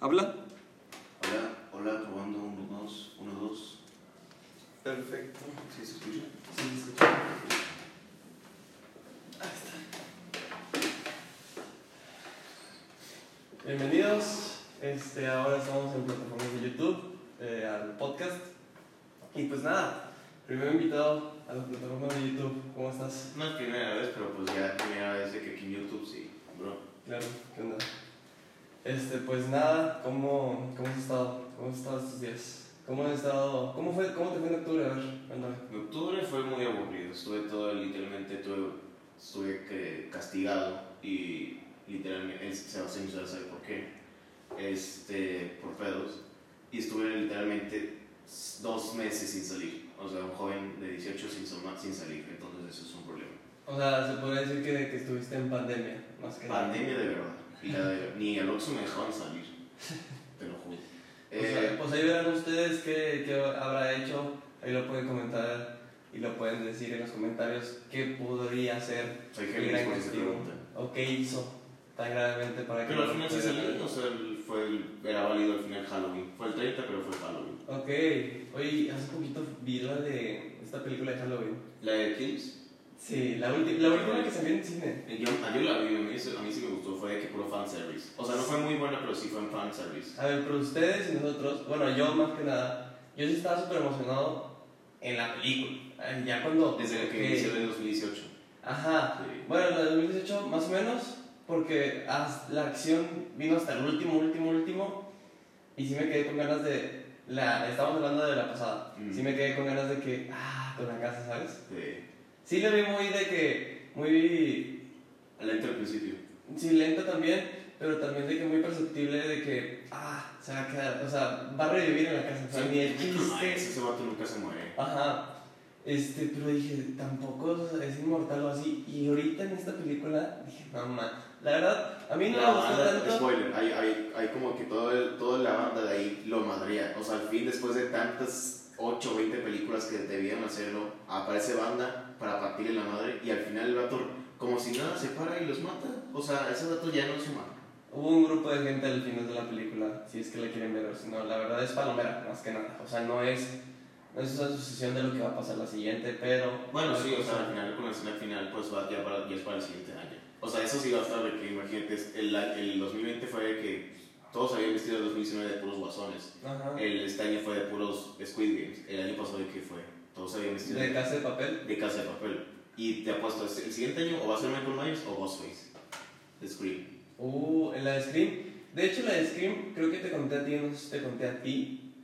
¿Habla? Hola, hola, probando 1, 2, 1, 2. Perfecto. ¿Sí se escucha? Sí, se escucha. Ahí está. Bienvenidos. Este, ahora estamos en plataformas de YouTube, eh, al podcast. Y pues nada, primero invitado a la plataforma de YouTube. ¿Cómo estás? No es primera vez, pero pues ya primera vez de que aquí en YouTube sí, bro. Claro, ¿qué onda? Este, pues nada, ¿cómo, cómo has estado? ¿Cómo has estado estos días? ¿Cómo has estado? ¿Cómo, fue, cómo te fue en octubre? A ver, octubre fue muy aburrido, estuve todo, literalmente, tuve, estuve que- castigado y literalmente, es- Sebastián ya sabe por qué, este, por pedos, y estuve literalmente dos meses sin salir, o sea, un joven de 18 sin, sin salir, entonces eso es un problema. O sea, se podría decir que, que estuviste en pandemia, más que nada. Pandemia de verdad. Y la de- ni al Oxxo me dejaban salir. Te lo juro. Eh, ahí- pues ahí verán ustedes qué, qué habrá hecho. Ahí lo pueden comentar y lo pueden decir en los comentarios qué podría hacer soy el gran o qué hizo tan gravemente para que Pero al final sí hacer. o sea, fue el- era válido al final Halloween. Fue el 30, pero fue Halloween. Ok, oye, hace poquito vi la de esta película de Halloween. ¿La de Kills? Sí, la, ulti- la última que salió en cine. Eh, Yo, ah, yo la vi, a mí, a mí sí me gustó, fue de que puro fanservice. O sea, no fue muy buena, pero sí fue en fanservice. A ver, pero ustedes y nosotros, bueno, yo más que nada, yo sí estaba súper emocionado en la película. Eh, Ya cuando. Desde que inició en 2018. Ajá. Sí. Bueno, la de 2018 más o menos, porque la acción vino hasta el último, último, último, y sí me quedé con ganas de, la, estamos hablando de la pasada, Mm. sí me quedé con ganas de que, ah, con la casa, ¿sabes? De, Sí lo vi muy de que, muy, lento al principio. sí lento también, pero también de que muy perceptible de que, ah, se va a quedar, o sea, va a revivir en la casa, o sea, ni el chiste. Ese vato nunca se muere. Ajá. Este, pero dije, tampoco o sea, es inmortal o así. Y ahorita en esta película dije, mamá. La verdad, a mí no La me gustó banda- tanto. Spoiler, hay, hay, hay como que todo el- toda la banda de ahí lo madrea. O sea, al fin, después de tantas 8 o 20 películas que debían hacerlo, aparece banda para partirle la madre y al final el vato, como si nada, se para y los mata. O sea, ese vato ya no es humano. Hubo un grupo de gente al final de la película, si es que la quieren ver, o si no, la verdad es palomera, más que nada. O sea, no es, no es una sucesión de lo que va a pasar la siguiente, pero. Bueno, sí, o sea, al final, con la escena final, pues va ya para, ya es para el siguiente año. O sea, eso sí va a estar de que, imagínate, el, el 2020 fue de que todos habían vestido el 2019 de puros guasones. Ajá. El, este año fue de puros Squid Games. El año pasado, ¿de qué fue? Todos habían vestido De casa de papel. de casa de papel. Y te apuesto, ¿es el siguiente año o va a ser Michael Myers o Ghostface. De Scream. Uh, en la de Scream. De hecho, la de Scream, creo que te conté a ti, no sé si te conté a ti.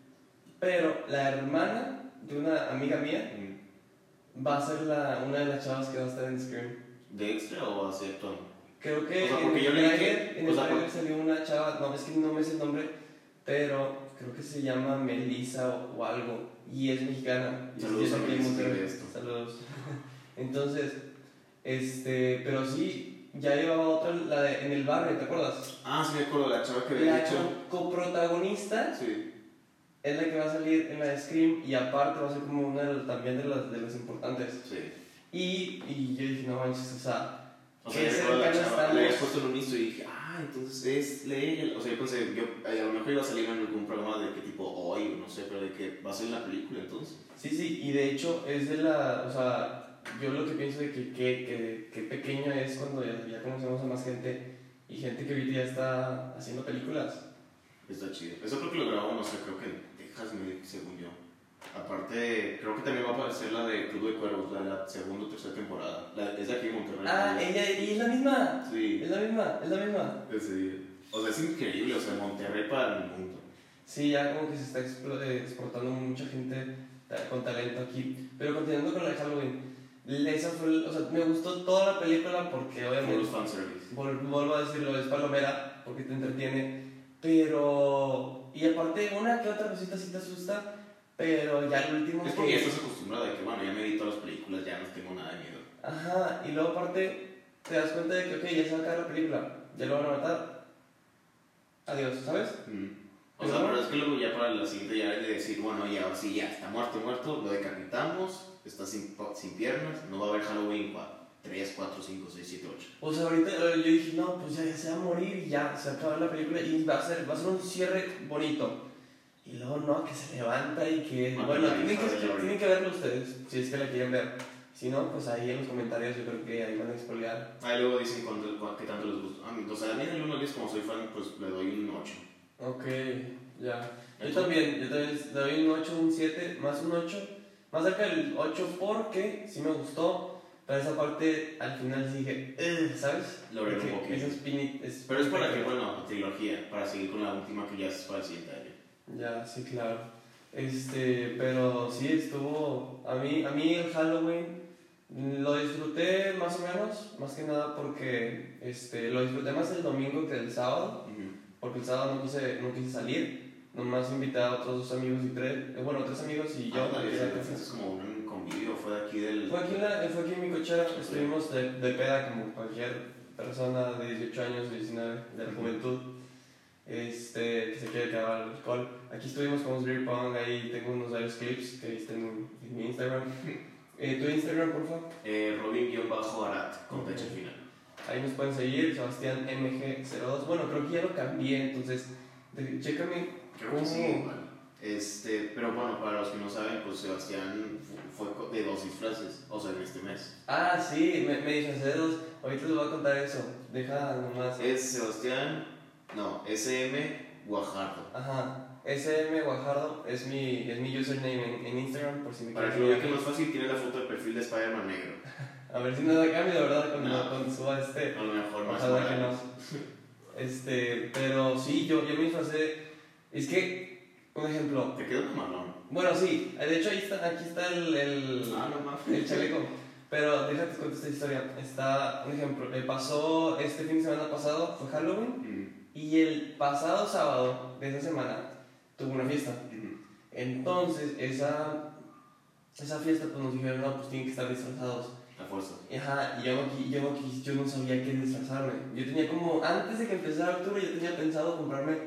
Pero la hermana de una amiga mía va a ser la, una de las chavas que va a estar en Scream. ¿De extra o va a ser actuando? Creo que O sea, en porque el yo que- trailer, en el trailer salió una chava, no, es que no me sé el nombre, pero creo que se llama Melissa o, o algo, y es mexicana. y Saludos es a esto. Saludos. Entonces, este, pero sí, ya llevaba otra, la de En el barrio, ¿te acuerdas? Ah, sí me acuerdo, la chava que había La dicho. co- coprotagonista Sí. es la que va a salir en la de Scream, y aparte va a ser como una de también de las, de las importantes. Sí. Y, y yo dije, no manches, o sea, O sea, Qué a la chava, le había puesto en un y dije, ah, entonces es ella. O sea, yo pensé, yo, a lo mejor iba a salir en algún programa de qué tipo hoy, o no sé, pero de que va a ser la película entonces. Sí, sí, y de hecho es de la, o sea, yo lo que pienso de que, que, que, que pequeño es cuando ya, ya conocemos a más gente y gente que ahorita ya está haciendo películas. Está chido. Eso creo que lo grabó, no sé, creo que en Texas, según yo. Aparte, creo que también va a aparecer la de Club de Cuervos, la de la segunda o tercera temporada. La, es de aquí en Monterrey. Ah, ella, y es la misma, Sí, es la misma, es la misma. ese- O sea, es increíble, o sea, Monterrey para el mundo. Sí, ya como que se está eh, exportando mucha gente con talento aquí. Pero continuando con la de Halloween, esa fue, o sea, me gustó toda la película porque Por obviamente... los fanservice. Vol- vuelvo a decirlo, es palomera porque te entretiene, pero... Y aparte, una que otra cosita sí te asusta, pero ya el último Es porque ya que... estás acostumbrado de que, bueno, ya me vi todas las películas, ya no tengo nada de miedo. Ajá, y luego aparte te das cuenta de que, ok, ya se va a acabar la película, ya lo van a matar. Adiós, ¿sabes? Mm. O sea, Pero- es que luego ya para la siguiente ya de decir, bueno, ya ahora sí, ya está muerto, muerto, lo decapitamos, está sin, sin piernas, no va a haber Halloween 4. 3, 4, 5, 6, 7, 8. O sea, ahorita eh, yo dije, no, pues ya, ya se va a morir y ya, se va a acabar la película y va a ser, va a ser un cierre bonito. Y luego no, que se levanta y que... Ah, bueno, ya, tienen que, tienen que verlo ustedes, si es que la quieren ver. Si no, pues ahí en los comentarios yo creo que ahí van a expoliar. Ahí luego dicen cuánto, cuánto, qué tanto les gustó. A mí, o sea, a mí en el 1 10 como soy fan, pues le doy un 8. Ok, ya. Yo ¿Tú? también, yo también le doy un 8, un 7, más un 8. Más cerca del 8 porque sí me gustó, pero esa parte al final sí dije, ¿sabes? Lo un poquito. es- Pero es para que, bueno, trilogía, para seguir con la última que ya es para el siguiente. Ya, sí, claro. Este, pero sí estuvo. A mí, a mí el Halloween lo disfruté más o menos, más que nada porque este, lo disfruté más el domingo que el sábado, Ujú. porque el sábado no quise, no quise salir, nomás invité a otros dos amigos y tres, eh, bueno, tres amigos y yo. Ah, es como un convivio, fue de aquí del. Fue aquí, en la- fue aquí en mi cochera, estuvimos de, de peda como cualquier persona de 18 años, 19, de la Ujú. juventud, este, que se quiere acabar el alcohol. Aquí estuvimos con beer pong, ahí tengo unos varios clips que viste en, en mi Instagram. Eh, ¿Tu Instagram, por favor? Eh, Robin-Arat, con fecha final. Ahí nos pueden seguir, Sebastián MG02. Bueno, creo que ya lo cambié, entonces, de- chécame Creo que sí. Este, pero bueno, para los que no saben, pues Sebastián fu- fue de dos disfraces, o sea, en este mes. Ah, sí, me, me disfracé de dos. Ahorita les voy a contar eso. Deja nomás. Es Sebastián, no, SM Guajardo. Ajá. SM Guajardo es mi, es mi username en, en Instagram, por si me Para que lo vean más fácil, tiene la foto de perfil de Spider-Man negro. A ver si nada cambia, de verdad, cuando, No. cuando suba este. A lo mejor más Ojalá que no. Este, pero sí, yo, yo me disfracé. Es que, un ejemplo. Te quedó un malón. Bueno, sí, de hecho ahí está, aquí está el, el, Ah, no el chaleco. Pero déjate contar esta historia. Está, un ejemplo, me pasó este fin de semana pasado, fue Halloween. Mm, Y el pasado sábado de esa semana tuve una fiesta. Entonces, esa, esa fiesta, pues nos dijeron, no, pues tienen que estar disfrazados. A fuerza. Ajá, y yo qui- yo, quis- yo no sabía qué disfrazarme. Yo tenía como, antes de que empezara octubre, yo tenía pensado comprarme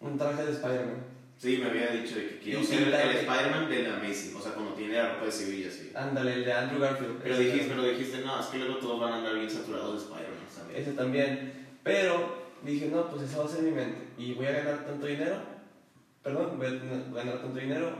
un traje de Spider-Man. Sí, me había dicho de que quiero ser el, el. Spider-Man de la Amazing, o sea, cuando tiene la ropa de Sevilla, sí. Ándale, el de Andrew Garfield. Pero dijiste, pero dijiste, no, es que luego todos van a andar bien saturados de Spider-Man, ¿sabes? Ese también. Pero dije, no, pues esa va a ser mi mente. Y voy a ganar tanto dinero. Perdón, voy a ganar tanto dinero.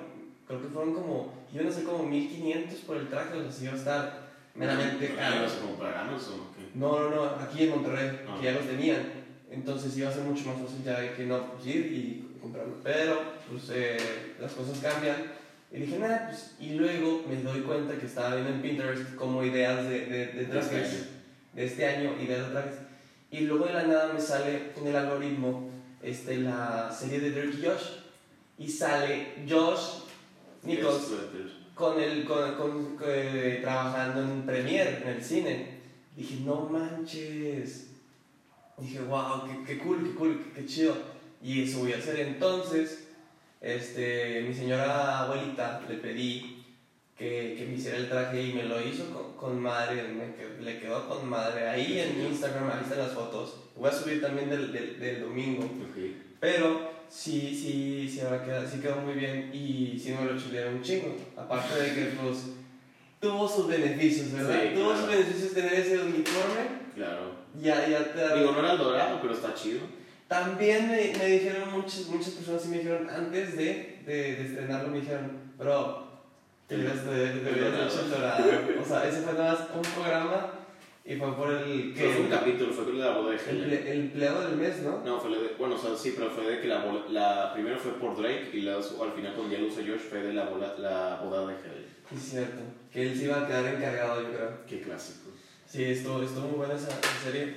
Creo que fueron como, iban a ser como 1500 por el traje, o sea, sí iba a estar meramente ¿No caro. ibas a comprar Amazon o qué? No, no, no, aquí en Monterrey, Ah. que ya los tenían. Entonces iba a ser mucho más fácil ya de que no, pues ir y comprarlo. Pero, pues eh, las cosas cambian. Y dije, nada, pues. Y luego me doy cuenta que estaba viendo en Pinterest como ideas de, de, de este trajes de este año, ideas de trajes. Y luego de la nada me sale en el algoritmo este, la serie de Dirty Josh. Y sale Josh Nichols con el, con, con- eh, trabajando en Premiere, en el cine. Dije, no manches. Dije, wow, qué, qué cool, qué cool, qué, qué chido. Y eso voy a hacer. Entonces, este, mi señora abuelita le pedí que, que me hiciera el traje y me lo hizo con, con madre, me que- le quedó con madre. Ahí en Instagram, ahí están las fotos. Voy a subir también del, del, del domingo. Ok. Pero sí, sí, sí, ahora queda, sí quedó muy bien y sí me lo chulearon un chingo. Aparte de que pues tuvo sus beneficios, ¿verdad? Sí, tuvo claro. sus beneficios tener ese uniforme. Claro. Ya, ya te da- Digo, no era el dorado, pero está chido. También me, me dijeron muchas, muchas personas, sí me dijeron antes de, de, de estrenarlo, me dijeron, bro, deberías de, de el dorado. O sea, ese fue nada más un programa y fue por el Pero fue un que capítulo, fue la boda de el, Helen. ple- el empleado del mes, ¿no? No, fue de, bueno, o sea, sí, pero fue de que la, la primero fue por Drake y la, al final cuando ya lo usó Josh fue de la, bola, la boda de Helen. Es cierto, que él se iba a quedar encargado, yo creo. Qué clásico. Sí, estuvo, estuvo muy buena esa, esa serie.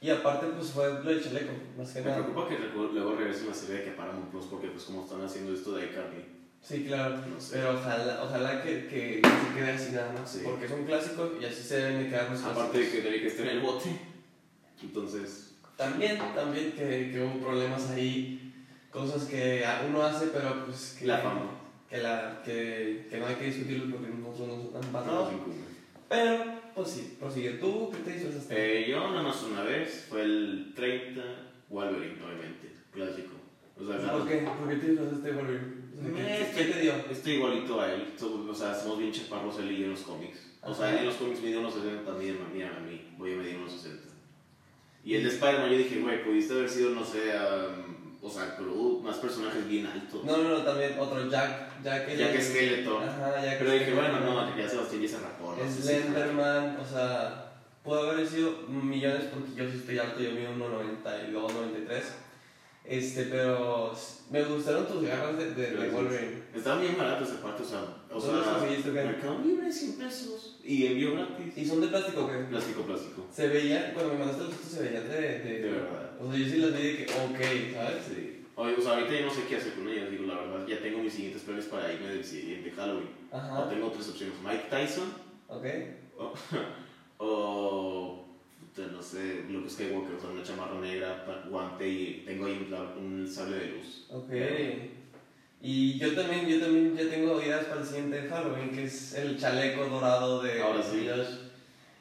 Y aparte, pues fue lo de Chaleco, más que Me nada. preocupa que luego regrese una serie de que Paramount Plus porque pues como están haciendo esto de iCarly. Sí, claro. No. Pero ojalá, ojalá que, que se quede así nada más. Sí. Porque es un clásico y así se deben de quedar los Aparte de que Drake esté en el bote. Entonces, También, también que, que hubo problemas ahí, cosas que uno hace, pero pues que, la fama. que, la, que, que no hay que discutirlo porque nosotros no somos tan No pasados. incumbe. Pero, pues sí, prosigue. ¿Tú qué te disfrazaste? Eh, yo nada más una vez, fue el 30 Wolverine, obviamente, clásico. O sea, ¿Por qué? ¿Por qué te disfrazaste Wolverine? ¿Qué- Eh, qué- estoy ¿Qué te dio? Estoy igualito a él. O sea, somos bien chaparros él y yo en los cómics. O sea, en los cómics mide unos 60 también, mira a mí. Voy a medir unos 60. Y el de Spider-Man, yo dije, güey, pudiste haber sido, no sé, um, o sea, pero uh, más personajes bien altos. No, no, no, también otro Jack. Jack, el- Ya que Skeletor. Ajá, Jack Pero dije, bueno, no, ya Sebastián ya se rapó. ¿no? Slenderman, o sea, pudo haber sido millones porque yo sí estoy alto, yo mido 1,92, 93. Este, pero me gustaron tus garras de, de, de. Wolverine. Estaban bien baratos aparte, o sea, o ¿Dónde los sea, conseguiste? Mercado Libre 100 pesos y envío gratis. ¿Y son de plástico o qué? Plástico, plástico. Se veían, cuando me mandaste los fotos se veían de, de, De verdad. O sea, yo sí las vi de que, ok, ¿sabes? Sí. Oye, o sea, ahorita yo no sé qué hacer con ellas, digo, la verdad, ya tengo mis siguientes planes para irme del siguiente Halloween. O Ajá, tengo tres opciones, Mike Tyson ok. o, o no sé, Luke Skywalker, o sea, una chamarra negra, guante y tengo ahí un, un sable de luz. Ok. Y yo también, yo también ya tengo ideas para el siguiente Halloween, que es el chaleco dorado de Ahora sí. Josh.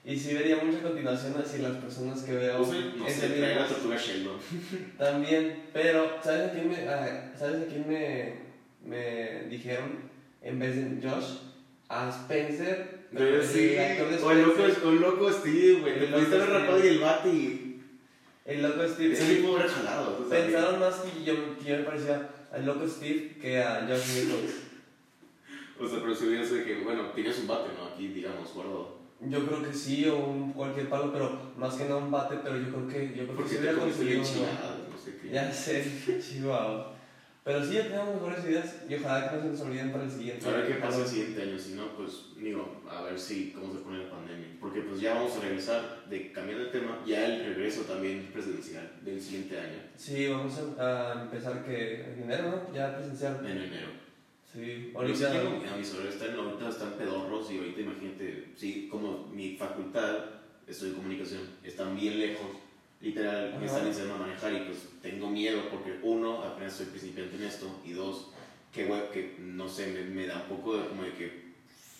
Y sí vería mucha continuación así las personas que veo sea, no sé, la tortuga Sheldon. También, pero ¿sabes a quién me, a- ¿sabes a quién me, me dijeron en vez de Josh? A Spencer, Pero sí, o el loco, o el loco Steve, güey, El te loco pudiste haber Steve. rapado y el bate y... el loco Steve. Ese tipo hubiera jalado. Pensaron más que yo, que yo me parecía al loco Steve que a Josh Nichols. O sea, pero si hubiera sido que, bueno, tienes un bate, ¿no? Aquí, digamos, guardado. Yo creo que sí, o un cualquier palo, pero más que no un bate, pero yo creo que, yo creo que Porque te hubiera conseguido uno. chiladas, no sé qué. Ya sé, chihuahua. Pero sí, ya tenemos mejores ideas y ojalá que no se nos olviden para el siguiente. A ver qué pasa el siguiente año, si no, pues, digo, a ver si, cómo se pone la pandemia. Porque pues ya vamos a regresar, de cambiando de tema, ya el regreso también presidencial del siguiente año, Sí, vamos a, a empezar que en enero, ¿no? Ya presencial. en enero. Sí, Ahorita miedo, mis horarios están, ahorita están pedorros y ahorita imagínate, sí, como mi facultad, estoy en comunicación, están bien lejos, literal, Ajá. están enseñando a manejar y pues tengo miedo porque uno, apenas soy principiante en esto y dos, que, que no sé, me, me da un poco de, como de que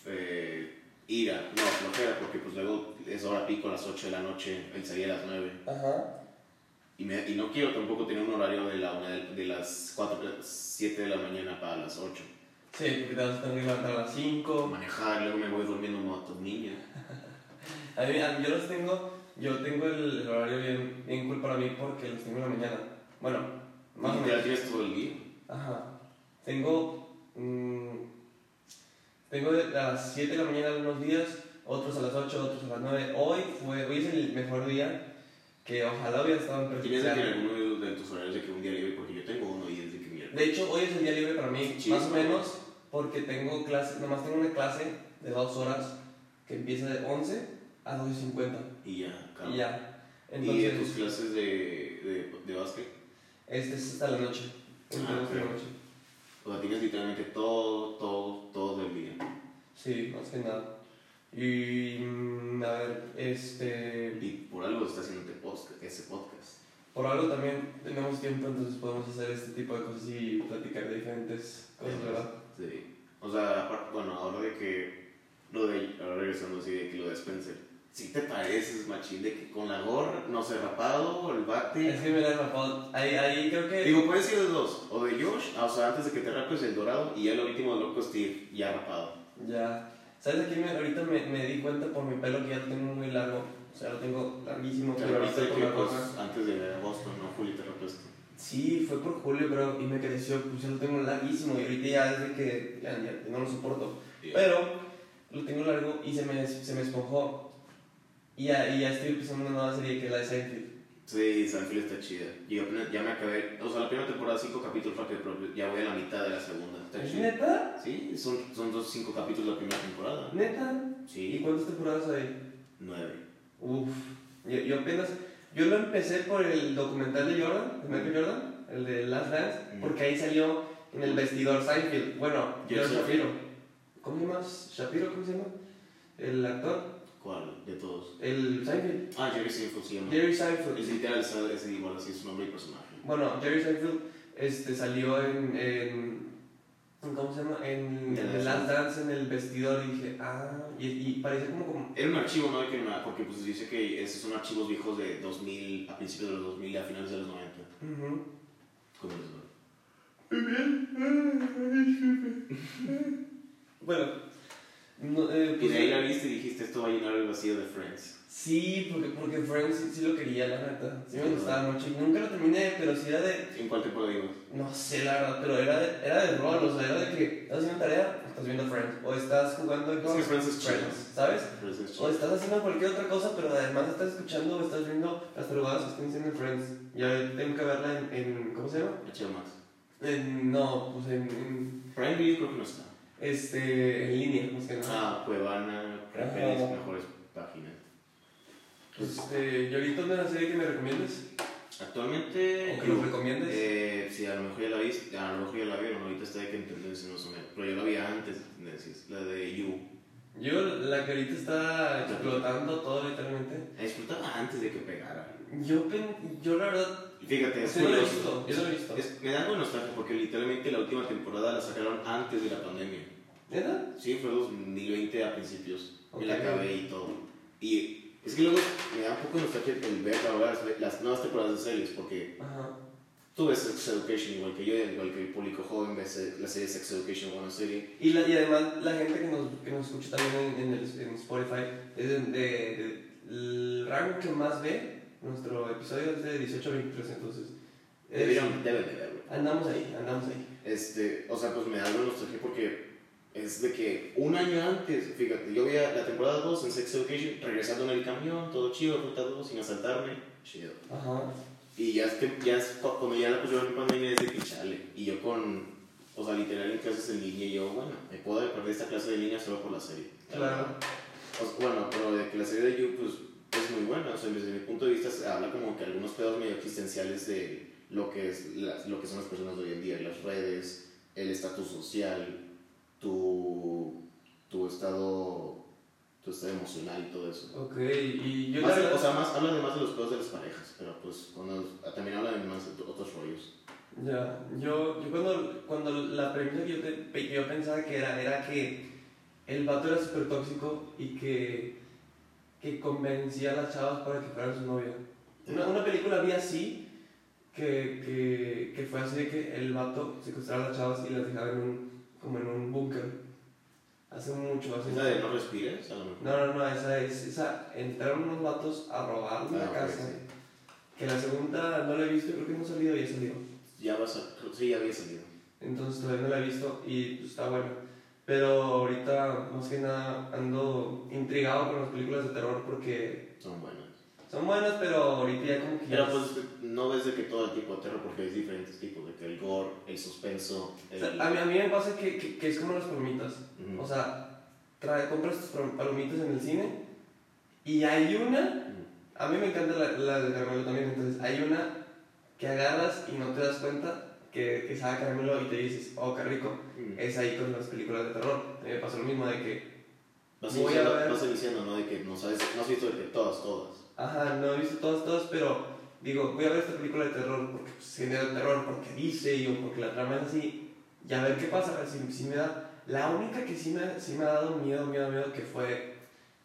eh, ira, no, flojera, porque pues luego es hora pico a las 8 de la noche, el salir a las 9 Ajá. y, me- y no quiero tampoco tener un horario de, la una de, de las 4, 7 de la mañana para las 8. Sí, porque te vas a tener que levantar a las 5. Manejar, luego me voy durmiendo como. A mí, a mí- yo los tengo, yo tengo el, el horario bien, bien cool para mí porque los tengo en la mañana. Bueno, más o menos. ya tienes todo el día. Ajá. Tengo. mm, tengo de a las 7 de la mañana unos días, otros a las 8, otros a las 9. Hoy, fue, hoy es el mejor día que ojalá hubiera estado en ¿Tienes de que presencial. alguno de, tus horarios de que un día libre? Porque yo tengo uno y es de que mierda. De hecho, hoy es el día libre para mí, Sí, más o menos, porque tengo clase, nomás tengo una clase de 2 horas que empieza de 11 a 12.50. Y ya, cabrón. Y ya. ¿Y de tus Entonces, clases de, de, de básquet? este es hasta la noche. Entre Ah, la noche. O sea, tienes literalmente todo, todo, todo el día. Sí, más que nada. Y. mm, a ver, este. Y por algo está haciendo este podcast, ese podcast. Por algo también tenemos tiempo, entonces podemos hacer este tipo de cosas y platicar de diferentes cosas, ¿verdad? Sí. O sea, aparte, bueno, ahora de que. Lo de. Ahora regresando así, de que lo de Spencer. Si te pareces, machín, de que con la gorra, no sé, rapado, el bate. Es que me la he rapado. Ahí, ahí creo que. Digo, puede ser de dos. O de Josh, ah, o sea, antes de que te rapes el dorado, y ya lo último de loco Steve, ya rapado. Ya. ¿Sabes aquí me, ahorita me, me di cuenta por mi pelo que ya lo tengo muy largo? O sea, lo tengo larguísimo. Te ahorita que pues, antes de agosto, ¿no? Julio te rapaste. Sí, fue por julio, creo, y me creció. Pues ya lo tengo larguísimo y ahorita ya desde que ya, ya no lo soporto. Pero lo tengo largo y se me, se me esponjó. Y ya, y ya estoy empezando una nueva serie que es la de Seinfeld. Sí, Seinfeld está chida. Yo ya me acabé, o sea, la primera temporada, cinco capítulos, rápido, pero ya voy a la mitad de la segunda. Está ¿Es chida. neta? Sí, son, son dos, cinco capítulos la primera temporada. ¿Neta? ¿Y Sí, cuántas temporadas hay? nueve. Uf. Yo, yo apenas. Yo lo empecé por el documental de Jordan, de Michael Jordan, el de Last Dance, Mm. porque ahí salió en el vestidor Seinfeld. Bueno, George Shapiro. ¿Cómo llama? ¿Shapiro? ¿Cómo se llama? El actor. ¿Cuál? De todos. El Seinfeld. Ah, Jerry Seinfeld se llama. Jerry Seinfeld. Es literal, es, igual, así es su nombre y personaje. Bueno, Jerry Seinfeld este, salió en, en- ¿Cómo se llama? En, en The Last Dance en el vestidor y dije, ah, y, y parecía como, como. Era un archivo, ¿no? De que nada, porque pues dice que esos son archivos viejos de 2000, a principios de los 2000 y a finales de los 90. Ujú. ¿Cómo es eso? bueno, no, eh, Y pues, de ahí la viste y dijiste, esto va a llenar el vacío de Friends. Sí, porque, porque Friends sí, sí lo quería, la neta. Sí me gustaba mucho. Y nunca lo terminé, pero sí era de. ¿En cuál temporada ibas? No sé, la verdad, pero era de, era de rol, o sea, era de que estás haciendo tarea, estás viendo Friends. O estás jugando Es que Friends es chido. ¿sabes? Friends es O estás haciendo cualquier otra cosa, pero además estás escuchando o estás viendo las tarugadas que están diciendo en Friends. Ya tengo que verla en, en ¿cómo se llama? HBO Max. En, no, pues en, en, Prime Video creo que no está. Este, en línea, más que nada. Ah, Cuevana, creo que es Ajá. mejores páginas. Este, ¿y ahorita una serie que me recomiendes? Actualmente. ¿O que nos recomiendes? Eh, sí, a lo mejor ya la viste, a lo mejor ya la vieron, ahorita está de que en tendencia más o menos. Pero yo la vi antes de tendencias, la de You. Yo, la que ahorita está explotando todo literalmente. La disfrutaba antes de que pegara. Yo, yo la verdad, Y Fíjate, es lo he visto, yo lo he visto. Es- me da algo nostalgia porque literalmente la última temporada la sacaron antes de la pandemia. ¿neta? Sí, fue 2020 a principios. Me la Ok. acabé y todo. Y es que luego me da un poco de nostalgia el ver ahora las, las nuevas temporadas de series porque Ajá. Tú ves Sex Education igual que yo, igual que el público joven ve la serie Sex Education, buena serie. Y, la, y además la gente que nos, que nos escucha también en, en, el, en Spotify es de, de- de- el rango que más ve nuestro episodio es de 18 a 23, entonces es- Debieron, deben de verlo. andamos ahí, andamos ahí. Este, o sea, pues me da de nostalgia porque es de que un año antes, fíjate, yo veía la temporada 2 en Sex Education, regresando en el camión, todo chido, ruta 2, sin asaltarme, chido. Ajá. Y ya es que, ya es, cu- cuando ya la pusieron en pandemia, es de que chale. Y yo con, o sea, literal en clases en línea, yo, bueno, me puedo perder esta clase de línea solo por la serie. la Claro. O bueno, pero de que la serie de You, pues, es muy buena. O sea, desde mi punto de vista, se habla como que algunos pedos medio existenciales de lo que, es lo que son las personas de hoy en día, las redes, el estatus social, tu, tu estado tu estado emocional y todo eso. Ok, y yo Más verdad- o sea, más, habla de más de los pedos de las parejas, pero pues cuando, también habla de más de otros rollos. Ya, yo, yo cuando, cuando la premisa que yo, te- yo pensaba que era, era que el vato era súper tóxico y que, que convencía a las chavas para que fueran su novia. Una, una película vi así, que, que, que fue así de que el vato secuestraba a las chavas y las dejaba en un, como en un búnker. Hace mucho, hace ¿Es la de no respires? A lo mejor. No, no, no, esa es, esa, entraron unos vatos a robar Ah, ok, casa. sí. Que la segunda no la he visto, creo que no ha salido y ya salió. Ya vas a. Sí, ya había salido. Entonces todavía no la he visto y pues, está buena. Pero ahorita más que nada ando intrigado con las películas de terror porque Son buenas. Son buenas, pero ahorita ya como que Pero ya- pues no ves de que todo el tipo de terror, porque hay diferentes tipos, de que el gore, el suspenso, O el... sea, a, mí, a mí me pasa que, que, que es como las palomitas. Ujú. O sea, trae, compras tus pal- palomitas en el cine y hay una, Ujú. a mí me encanta la, la de caramelo también, entonces hay una que agarras y no te das cuenta que, que sabe a caramelo y te dices, oh, qué rico. Es ahí con las películas de terror. A mí me pasó lo mismo de que Vas voy a iniciando, ver- vas iniciando, ¿no? De que no sabes, no has visto de que todas, todas. Ajá, no he visto todas, todas, pero digo, voy a ver esta película de terror porque pues, genera terror, porque dice y o porque la trama es así, y a ver qué pasa, a ver si, si me da. La única que sí me, sí me ha dado miedo, miedo, miedo, que fue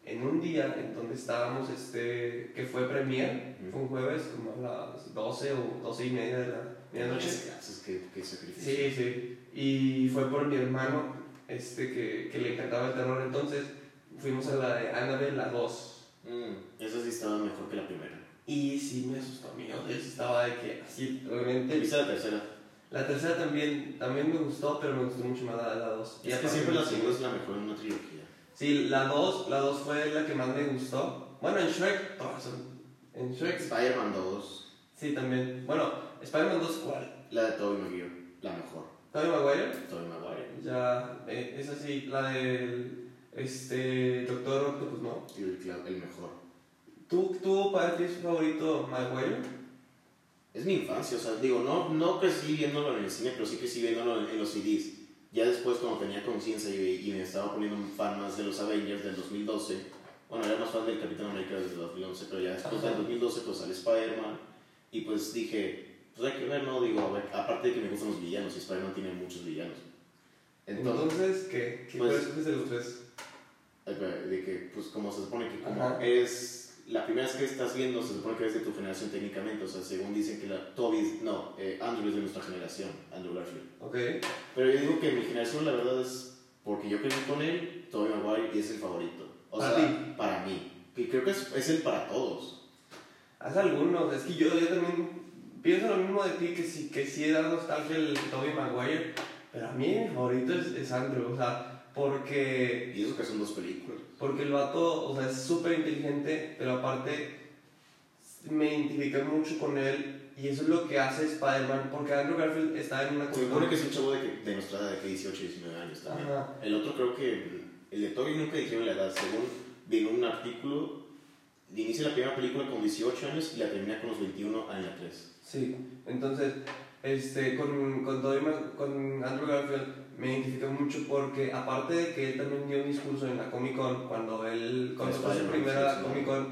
en un día en donde estábamos, este, que fue premier, fue un jueves como a las 12 o 12 y media de la medianoche. Que sacrificio. Sí, sí. Y fue por mi hermano, este, que, que le encantaba el terror, entonces fuimos a la de Annabelle, la 2. Mm, esa sí estaba mejor que la primera. Y sí me asustó a mí, o sea, sí estaba de que así, realmente. ¿Viste la tercera? La tercera también, también me gustó, pero me gustó mucho más la, la dos. Es que aparte siempre la segunda es la mejor en una trilogía. Sí, la dos, la dos fue la que más me gustó. Bueno, en Shrek, todas son. En Shrek, Spider-Man 2, sí, también. Bueno, Spider-Man 2, ¿cuál? la de Tobey Maguire, la mejor. ¿Tobey Maguire? Tobey Maguire. Ya, eh, esa sí, la del. Este. Doctor Octopus, ¿no? Y el, el mejor. ¿Tú, para ti es tu favorito Maguire? Es mi infancia, o sea, digo, no, no crecí viéndolo en el cine, pero sí crecí viéndolo en, en los CDs. Ya después, cuando tenía conciencia y, y me estaba poniendo un fan más de los Avengers del 2012, bueno, era más fan del Capitán América desde el 2011, pero ya después Ajá. del 2012, pues sale Spider-Man, y pues dije, pues hay que ver, ¿no? Digo, a ver, aparte de que me gustan los villanos, y Spider-Man tiene muchos villanos. Entonces, ¿qué? ¿Qué pues- de los tres? De que, pues como se supone que como Ajá. es la primera vez que estás viendo se supone que es de tu generación técnicamente, o sea, según dicen que la, Toby, no, eh, Andrew es de nuestra generación, Andrew Garfield. Ok. Pero yo digo que mi generación la verdad es, porque yo crecí con él, Toby Maguire es el favorito. O Para sea, ti. para mí. Y creo que es, es el para todos. Haz algunos, es que yo, yo también pienso lo mismo de ti, que sí, que sí da nostalgia el Tobey Maguire, pero a mí mi favorito es, es Andrew, o sea, porque, Y eso que son dos películas. porque el vato, o sea, es súper inteligente, pero aparte me identifiqué mucho con él y eso es lo que hace Spider-Man, porque Andrew Garfield está en una Se supone que es un chavo de, que- de nuestra edad, de que 18, 19 años también. Ajá. El otro creo que, el de Toby nunca dijeron la edad, según vi en un artículo, inicia la primera película con 18 años y la termina con los 21 en la 3. Sí, entonces, este, con, con, Tobey Ma- con Andrew Garfield me identifico mucho porque, aparte de que él también dio un discurso en la Comic Con, cuando él, cuando fue su primera. Comic Con,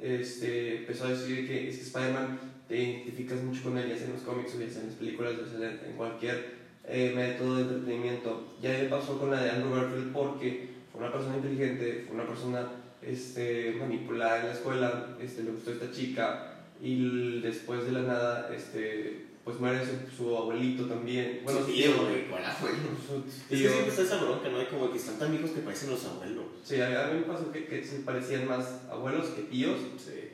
este, empezó a decir que es que Spider-Man te identificas mucho con él, ya sea en los cómics o ya sea en las películas, ya sea en, cualquier eh, método de entretenimiento. Ya me pasó con la de Andrew Garfield porque fue una persona inteligente, fue una persona este, manipulada en la escuela, este, le gustó esta chica y después de la nada, este, pues muere su, su abuelito también. Bueno, su tío, güey, ¿cuál abuelo? Es que siempre está esa bronca, ¿no? Hay como que están tan viejos que parecen los abuelos. Sí, a mí, me pasó que, que se parecían más abuelos que tíos. Sí.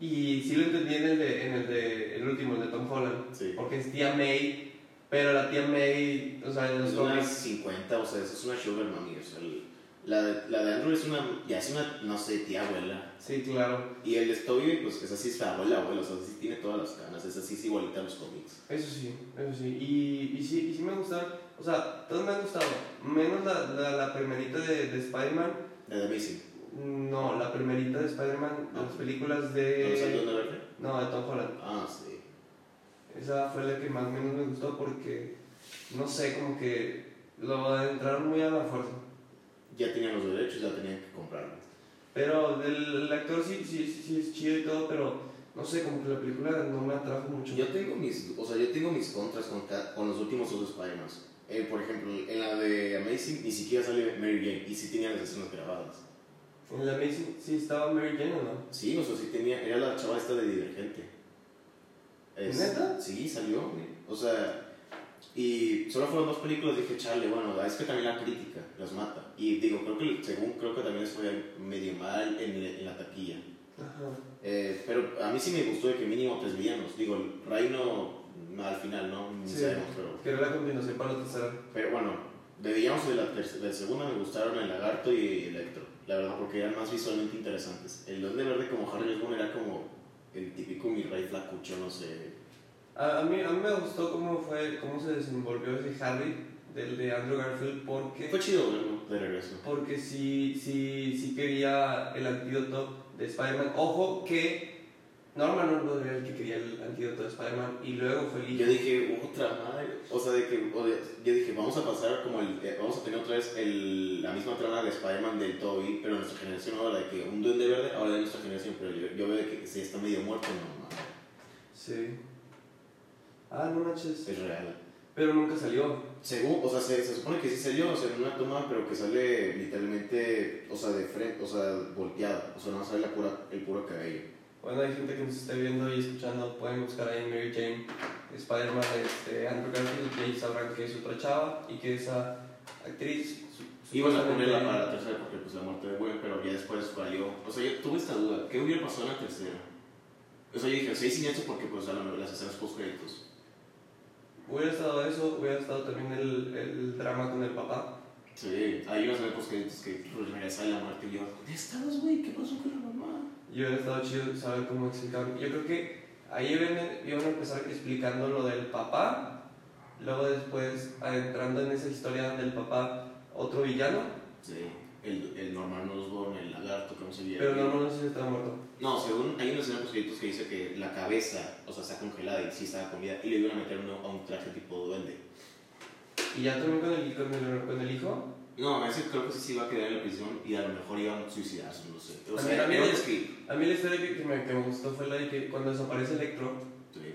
Y sí lo entendí en el, de, en el, de, el último, el de Tom Holland. Sí. Porque es tía May, pero la tía May, o sea, en los Es una cómics. 50, o sea, eso es una sugar mami, o sea, el- la, de- la de Andrew es una, ya es una, no sé, tía abuela. Sí, claro. Y el de Toby, pues esa sí es la abuela, abuela, o sea, sí tiene todas las canas, esa sí es igualita a los cómics. Eso sí, eso sí. Y, y sí, y sí me gustaron. O sea, todos me han gustado. Menos la, la, la primerita de, de Spider-Man. La de Amazing. No, la primerita de Spider-Man, de las películas ¿No salió de. de verde? No, de Tom Holland. Ah, sí. Esa fue la que más o menos me gustó porque, no sé, como que lo entraron muy a la fuerza. Ya tenían los derechos, ya tenían que comprarlo. Pero el, el actor sí, sí, sí, es chido y todo, pero no sé, como que la película no me atrajo mucho. Yo tengo mis, o sea, yo tengo mis contras con, con los últimos dos Spider-Man. Eh, por ejemplo, en la de Amazing ni siquiera sale Mary Jane y sí tenía las escenas grabadas. En la Amazing sí estaba Mary Jane o no? Sí, o sea, sí tenía, era la chava esta de Divergente. Es- ¿Neta? Sí, salió. O sea, y solo fueron dos películas, dije, chale, bueno, es que también la crítica las mata. Y digo, creo que, según creo que también fue medio mal en, en la taquilla. Ajá. Eh, pero a mí sí me gustó de que mínimo tres villanos. Digo, el Reino no, al final, ¿no? Ni Sí. sabemos, pero, Que era la continuación para la tercera. pero bueno, de villanos de la, tercera, de la segunda me gustaron el Lagarto y Electro. La verdad, porque eran más visualmente interesantes. El Duende Verde como Harry Osborn era como el típico mi rey flacucho, no sé. A, a, mí, a mí me gustó cómo fue, cómo se desenvolvió ese Harry del de Andrew Garfield porque, Fue chido verlo de regreso. porque sí, sí, sí quería el antídoto de Spider-Man. Ojo que Norman Osborn era el que quería el antídoto de Spider-Man y luego fue el Yo dije, otra madre. O sea, de que, o de- yo dije, vamos a pasar como el. eh, vamos a tener otra vez el, la misma trama de Spider-Man del Toby, pero nuestra generación ahora de que un duende verde, ahora de nuestra generación, pero yo, yo veo que sí está medio muerto, no, no, Sí. Ah, no manches. es real. Pero nunca salió. Según, o sea, se, se supone que sí salió, o sea, en una toma, pero que sale literalmente, o sea, de frente, o sea, volteada, o sea, no sale la pura, el puro cabello. Bueno, hay gente que nos esté viendo y escuchando, pueden buscar ahí Mary Jane, Spider-Man, este, Andrew Garfield, y ahí sabrán que es otra chava y que esa actriz. su- Iban a ponerla para la tercera porque pues la muerte de Gwen, pero ya después valió. O sea, yo tuve esta duda, ¿qué hubiera pasado en la tercera? O sea, yo dije, seis siniestros porque pues a lo- las escenas post créditos. Hubiera estado eso, hubiera estado también el, el drama con el papá. Sí, hay unas escenas post créditos que pues, regresa de la muerte y yo, ¿dónde estabas, güey? ¿Qué pasó con la mamá? Y hubiera estado chido saber cómo explicar. Yo creo que ahí iban, a empezar explicando lo del papá, luego después entrando en esa historia del papá, otro villano, Sí, el, el Norman Osborn, el lagarto, ¿cómo se llama? pero no, no sé si estaba muerto. No, según hay una escena post créditos que dice que la cabeza, o sea, está congelada y sí estaba con vida y le iban a meter uno a un traje tipo duende. Y ya también con el, con el, con el hijo. No, ese creo que sí se iba a quedar en la prisión y a lo mejor iban a suicidarse, no sé. O A sea, mí- a mí me- un script. A mí la historia que, que me, que me gustó fue la de que cuando desaparece Electro, Sí.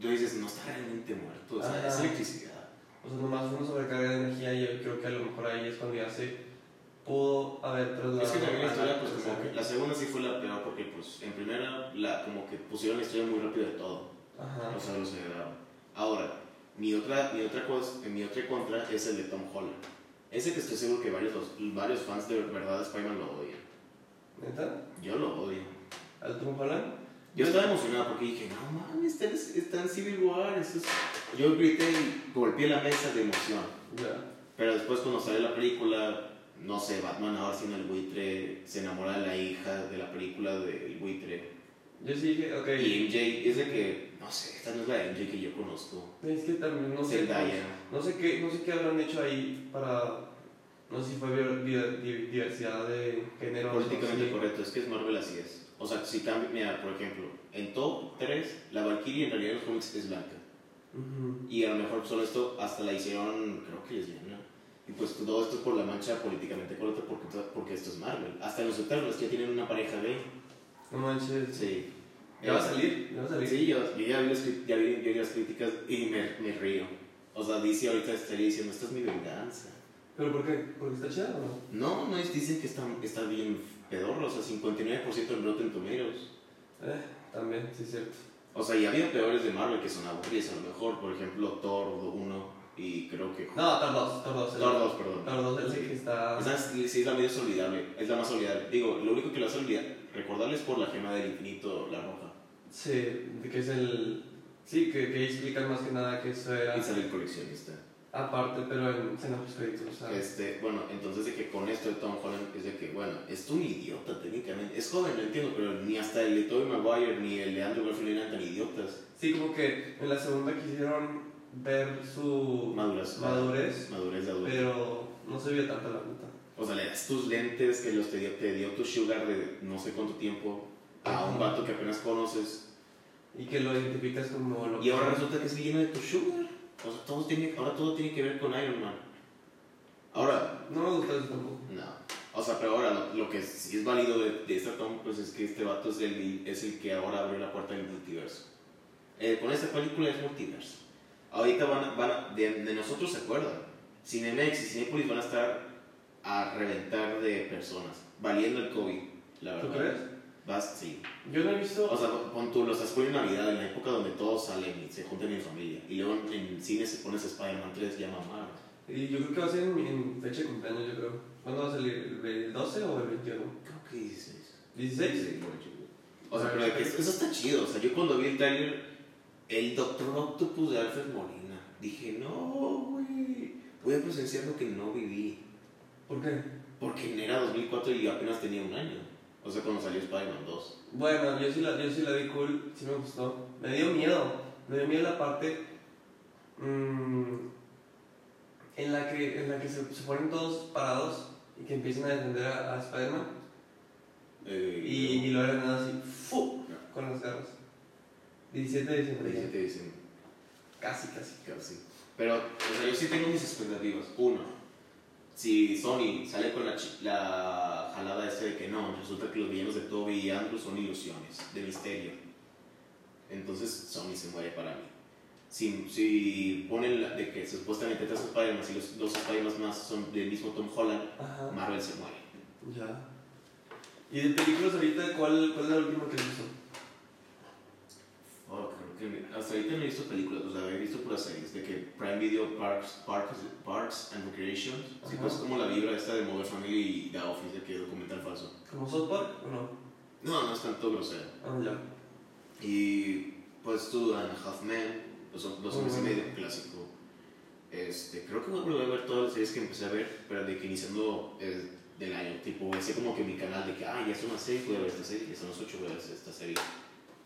Tú dices, no está realmente muerto, o sea, Ajá. es electricidad. o sea, nomás fue una sobrecarga de energía y yo creo que a lo mejor ahí es cuando ya se pudo haber trasladado. Es que también la historia, pues como que la segunda sí fue la peor porque pues en primera la, como que pusieron la historia muy rápido de todo. Ajá. O sea, lo aceleraron. Ahora, mi otra, mi otra cosa, mi otra contra es el de Tom Holland. Ese que estoy seguro que varios, los- varios fans de verdad de Spider-Man lo odian. ¿Neta? Yo lo odio. ¿Al Tom Holland? Yo estaba emocionado porque dije, no mames, está en, está en Civil War. esto es-". Yo grité y golpeé la mesa de emoción. Ya. Pero después cuando sale la película, no sé, Batman ahora sin el buitre, se enamora de la hija de la película del buitre. Yo sí dije, ok. Y MJ es de que, no sé, esta no es la MJ que yo conozco. Es que también no sé. No sé qué, no sé qué habrán hecho ahí para. No sé si fue diversidad de género. Políticamente sí. correcto, es que es Marvel así es. O sea, si cambia, mira, por ejemplo, en top 3, la Valkyrie en realidad en los cómics es blanca. Y a lo mejor solo esto hasta la hicieron, creo que lesbiana. Y pues todo esto es por la mancha políticamente correcta porque, porque esto es Marvel. Hasta en los Eternals ya tienen una pareja gay. No manches. Sí. ¿Ya va a salir? ¿Ya va a salir? Sí, yo, yo ya, vi ya vi, yo vi las críticas y me, me río. O sea, DC ahorita estaría diciendo, esta es mi venganza. ¿Pero por qué? ¿Porque está chida o no? No, no es, dicen que está, está bien pedorro, o sea, 59% en Rotten Tomatoes. Eh, también, sí es cierto. O sea, y ha habido peores de Marvel que son aburridas a lo mejor, por ejemplo, Thor 1 y creo que... No, Thor 2, Thor 2. Thor 2, perdón. Thor 2 es el que está. Esa es, sí, es la menos olvidable, es la más olvidable. Digo, lo único que lo hace olvidar, recordarles por la gema del infinito, la roja. Sí, que es el. Sí, que, que explican más que nada que eso era Y sale el coleccionista. aparte, pero en escena post créditos, sea. Este, bueno, entonces de que con esto de Tom Holland es de que, bueno, es un idiota técnicamente. Es joven, lo entiendo, pero ni hasta el de Tobey Maguire ni el de Andrew Garfield eran tan idiotas. Sí, como que en la segunda quisieron ver su madurez, Madurez de adulto. pero no se vio tanto la neta. O sea, le das tus lentes que los te dio, te dio tu sugar de no sé cuánto tiempo a un vato que apenas conoces. Y que lo identificas como lo Y ahora resulta que es lleno de tu sugar. O sea, todo tiene, ahora todo tiene que ver con Iron Man. Ahora, No me gustó eso tampoco. no. O sea, pero ahora lo, lo que sí es válido de, de esta Tom, pues es que este vato es el, es el que ahora abre la puerta del multiverso. Eh, con esta película es multiverso. Ahorita van a, van a- de, de nosotros se acuerdan. Cinemex y Cinepolis van a estar a reventar de personas, valiendo el COVID, la ¿Tú verdad. crees? Vas, sí. Yo no he visto. O sea, pon tú los Pascual en Navidad, en la época donde todos salen y se juntan en familia. Y luego en, en cine se pones Spider-Man 3 ya mamá. y yo creo que va a ser en, en fecha de cumpleaños, yo creo. ¿Cuándo va a salir? ¿El 12 o el 21? Creo que 16. ¿16? O sea, pero que eso eso está chido. O sea, yo cuando vi el trailer, el Doctor Octopus de Alfred Molina, dije, no, güey, voy a presenciar lo que no viví. ¿Por qué? Porque era 2004 y apenas tenía un año. O sea, cuando salió Spider-Man 2. Bueno, yo sí, la, yo sí la vi cool, sí me gustó. Me dio miedo. Me dio miedo la parte mm, en la que, en la que se, se ponen todos parados y que empiezan a defender a, a Spider-Man. Eh, Y, y lo eran así, ¡fu! con las garras. 17 de diciembre. 17 de diciembre. Casi, casi. Casi. Pero, o sea, yo sí tengo mis expectativas. Uno, si Sony sale con la, la jalada esta de que no, resulta que los villanos de Toby y Andrew son ilusiones, de misterio. Entonces Sony se muere para mí. Si, si ponen la- de que supuestamente tres Spider-Man y los dos Spider-Man más son del mismo Tom Holland, Ajá. Marvel se muere. Ya. ¿Y de películas ahorita cuál, cuál es la última que has visto? Oh, creo que hasta ahorita no he visto películas, o sea, he visto puras series, de que Prime Video Parks, Parks, Parks and Recreation, así pues como la vibra esta de Modern Family y The Office, de que documental falso. ¿Como South Park o no? No, no es tanto grosero. Ah, ya. Y pues tú, and Half Men, los dos hombres y medio, clásico. Este, creo que voy a volver a ver todas las series que empecé a ver, pero de que iniciando el, del año, tipo, así como que mi canal de que, ah, ya son las seis, voy a ver esta serie, ya son las ocho, voy a ver esta serie.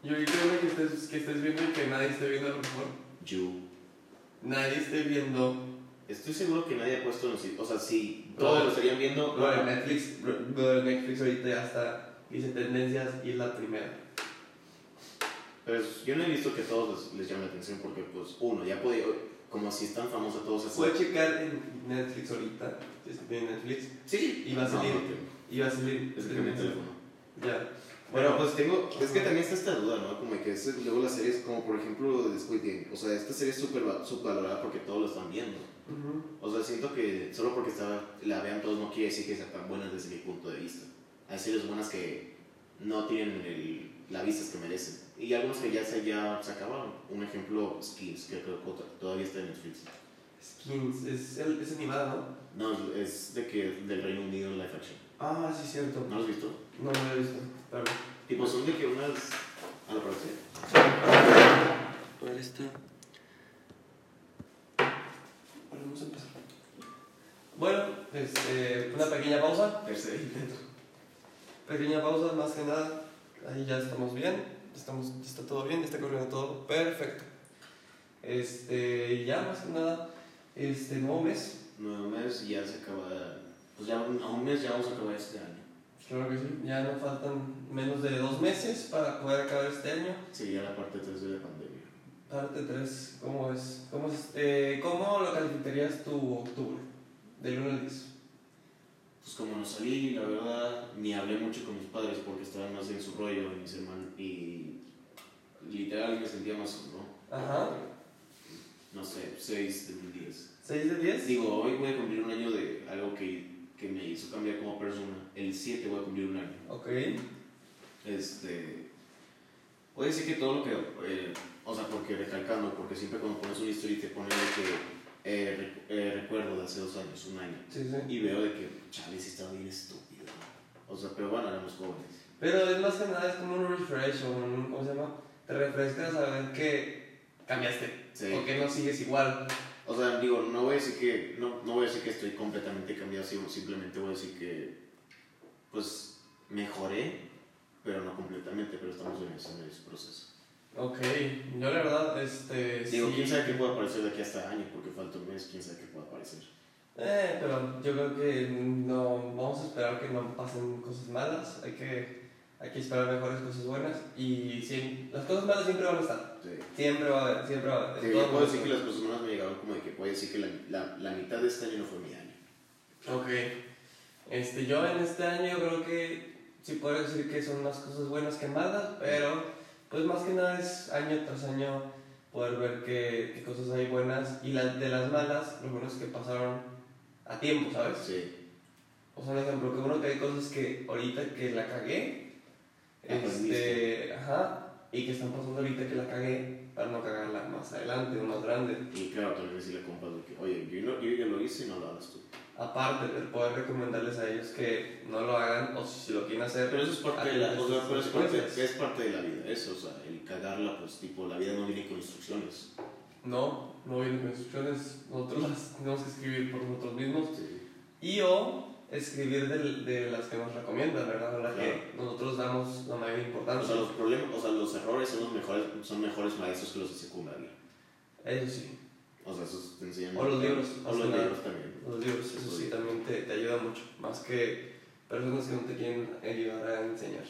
Yo creo que estés, que estés viendo y que nadie esté viendo, por favor. You. Nadie esté viendo Estoy seguro que nadie ha puesto, los, o sea, si todos lo estarían viendo, lo de Netflix. Lo de Netflix ahorita ya está. Dice tendencias y es la primera. pero es- yo no he visto que a todos les, les llame la atención porque, pues, uno, ya puede, como si es tan famoso todos esos. Puedes checar en Netflix ahorita. Si tiene Netflix. Sí, Y va a No, salir. no. Y va a salir. Es que el teléfono. Ya. Bueno, pues tengo, es que también está esta duda, ¿no? Como que es, luego las series, como por ejemplo de Squid Game, o sea, esta serie es súper subvalorada porque todos lo están viendo. O sea, siento que solo porque está, la vean todos no quiere decir que sean tan buenas desde mi punto de vista. Hay series buenas que no tienen el, la vista que merecen. Y algunos que ya se, ya se acabaron. Un ejemplo, Skins, que creo que todavía está en Netflix. Skins, es, es animada, ¿no? No, es de que del Reino Unido live action. Ah, sí, cierto. ¿No lo has visto? No, no lo he visto. Pero... Tipo, son de que unas. A la próxima. ¿Cuál está? Vamos a empezar. Bueno, este, una pequeña pausa. Tercer intento. Pequeña pausa, más que nada. Ahí ya estamos bien. Estamos, está todo bien, está corriendo todo perfecto. Este, ya más que nada, este, nuevo mes. Nuevo mes ya se acaba. Pues ya a un mes ya vamos a acabar este año. Claro que sí, ya nos faltan menos de dos meses para poder acabar este año. Sí, ya la parte 3 de la pandemia. Parte 3, ¿cómo es? ¿Cómo, es, eh, ¿Cómo lo calificarías tu octubre? Del 1 al 10. Pues como no salí, la verdad, ni hablé mucho con mis padres porque estaban más en su rollo y mis hermanos. Y literal me sentía más solo. Ajá. No sé, 6 de 10. ¿6 de 10? Digo, hoy voy a cumplir un año de algo que que me hizo cambiar como persona. El 7 voy a cumplir un año. Ok. Este. Voy a decir que todo lo que. Eh, o sea, porque recalcando, porque siempre cuando pones una historia te pone de que. Eh, eh, recuerdo de hace dos años, un año. Sí, sí. Y veo de que, chale, si estaba bien estúpido. O sea, pero bueno, éramos jóvenes. Pero es más que nada, es como un refresh o un. ¿Cómo se llama? Te refrescas a ver que cambiaste. Sí. O que no sigues igual. O sea, digo, no voy a decir que, no, no voy a decir que estoy completamente cambiado, simplemente voy a decir que, pues, mejoré, pero no completamente, pero estamos en ese, proceso. Ok, yo la verdad, este... Digo, quién sabe qué puede aparecer de aquí hasta año, porque falta un mes, quién sabe qué puede aparecer. Eh, pero yo creo que no, vamos a esperar que no pasen cosas malas, hay que hay que esperar mejores cosas buenas y sí, las cosas malas siempre van a estar. Siempre va a haber, siempre va a haber. Sí, yo puedo decir que las cosas malas me llegaron como de que puedo decir que la, la, la, mitad de este año no fue mi año. Ok. Este, yo en este año creo que sí puedo decir que son más cosas buenas que malas, pero pues más que nada es año tras año poder ver qué, cosas hay buenas y las de las malas, lo bueno es que pasaron a tiempo, ¿sabes? Sí. O sea, un ejemplo, que uno que hay cosas que ahorita que la cagué, este, ajá, y que están pasando ahorita que la cagué para no cagarla más adelante o más grande. Y claro, también decirle compas que, oye, yo, no, yo ya lo hice y no lo hagas tú. Aparte, de poder recomendarles a ellos que no lo hagan o si, lo quieren hacer. Pero eso es parte, de la, o sea, pero es parte, es parte de la vida, eso, o sea, el cagarla, pues tipo, la vida no viene con instrucciones. No, no viene con instrucciones, nosotros las tenemos que escribir por nosotros mismos. Y o escribir de, de, las que nos recomiendan, ¿verdad? Las que nosotros damos la mayor importancia. O sea, los problemas, o sea, los errores son, los mejores, son mejores maestros que los de secundaria. Eso sí. O sea, eso te enseñan. O los libros. O los libros también. Los libros, eso sí, también te, te ayuda mucho. Más que personas que no te quieren ayudar a enseñar.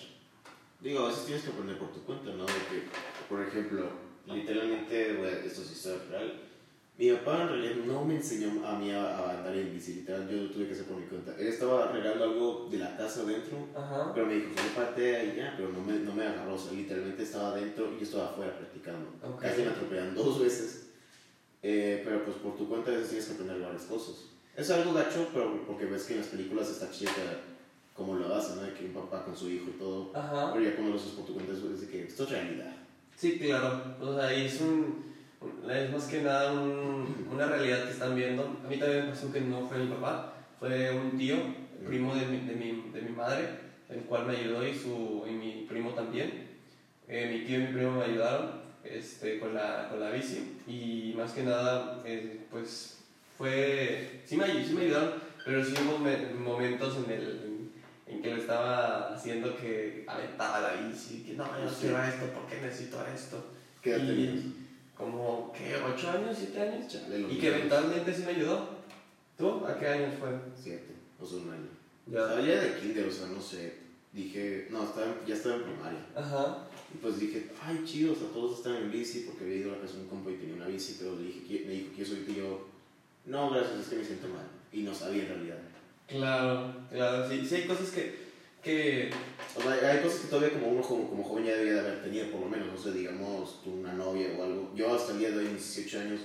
Digo, a veces tienes que aprender por tu cuenta, ¿no? De que, por ejemplo, literalmente, esto sí es real mi papá en realidad no me enseñó a mí a, andar en bici, yo lo tuve que hacer por mi cuenta. Él estaba arreglando algo de la casa adentro, pero me dijo, solo patea y ya, pero no me, no me agarró, o sea, literalmente estaba adentro y yo estaba afuera practicando. Casi me atropellan dos veces, eh, pero pues por tu cuenta a veces tienes que aprender varias cosas. Es algo gacho, pero porque ves que en las películas está chida como lo hacen, ¿no? De que un papá con su hijo y todo, pero ya cuando lo haces por tu cuenta es de que esto es realidad. Sí, claro, o sea, es un es más que nada una realidad que están viendo. A mí también me pasó que no fue mi papá, fue un tío, primo de mi, de mi, de mi madre, el cual me ayudó y, su, y mi primo también. Eh, mi tío y mi primo me ayudaron este, con, la, con la bici y más que nada, eh, pues fue. Sí me, sí me ayudaron, pero sí hubo momentos en el en que lo estaba haciendo que aventaba la bici, que no, yo no quiero esto, ¿por qué necesito esto? ¿Qué edad como, ¿qué? ¿8 años? ¿7 años? y que eventualmente sí me ayudó. ¿Tú? ¿A qué años fue? 7, o sea, un año. Ya. Estaba ya de kinder, o sea, no sé. Dije, no, estaba, ya estaba en primaria. Ajá. Y pues dije, ay, chido, o sea, todos están en bici porque había ido a la casa de un compa y tenía una bici, pero le dije, me dijo que yo soy tío. No, gracias, es que me siento mal. Y no sabía en realidad. Claro, claro, sí, sí hay cosas que Que O sea, hay cosas que todavía como uno como, como joven ya debía de haber tenido, por lo menos, no sé, digamos, tú una novia o algo. Yo hasta el día de hoy, mis 18 años,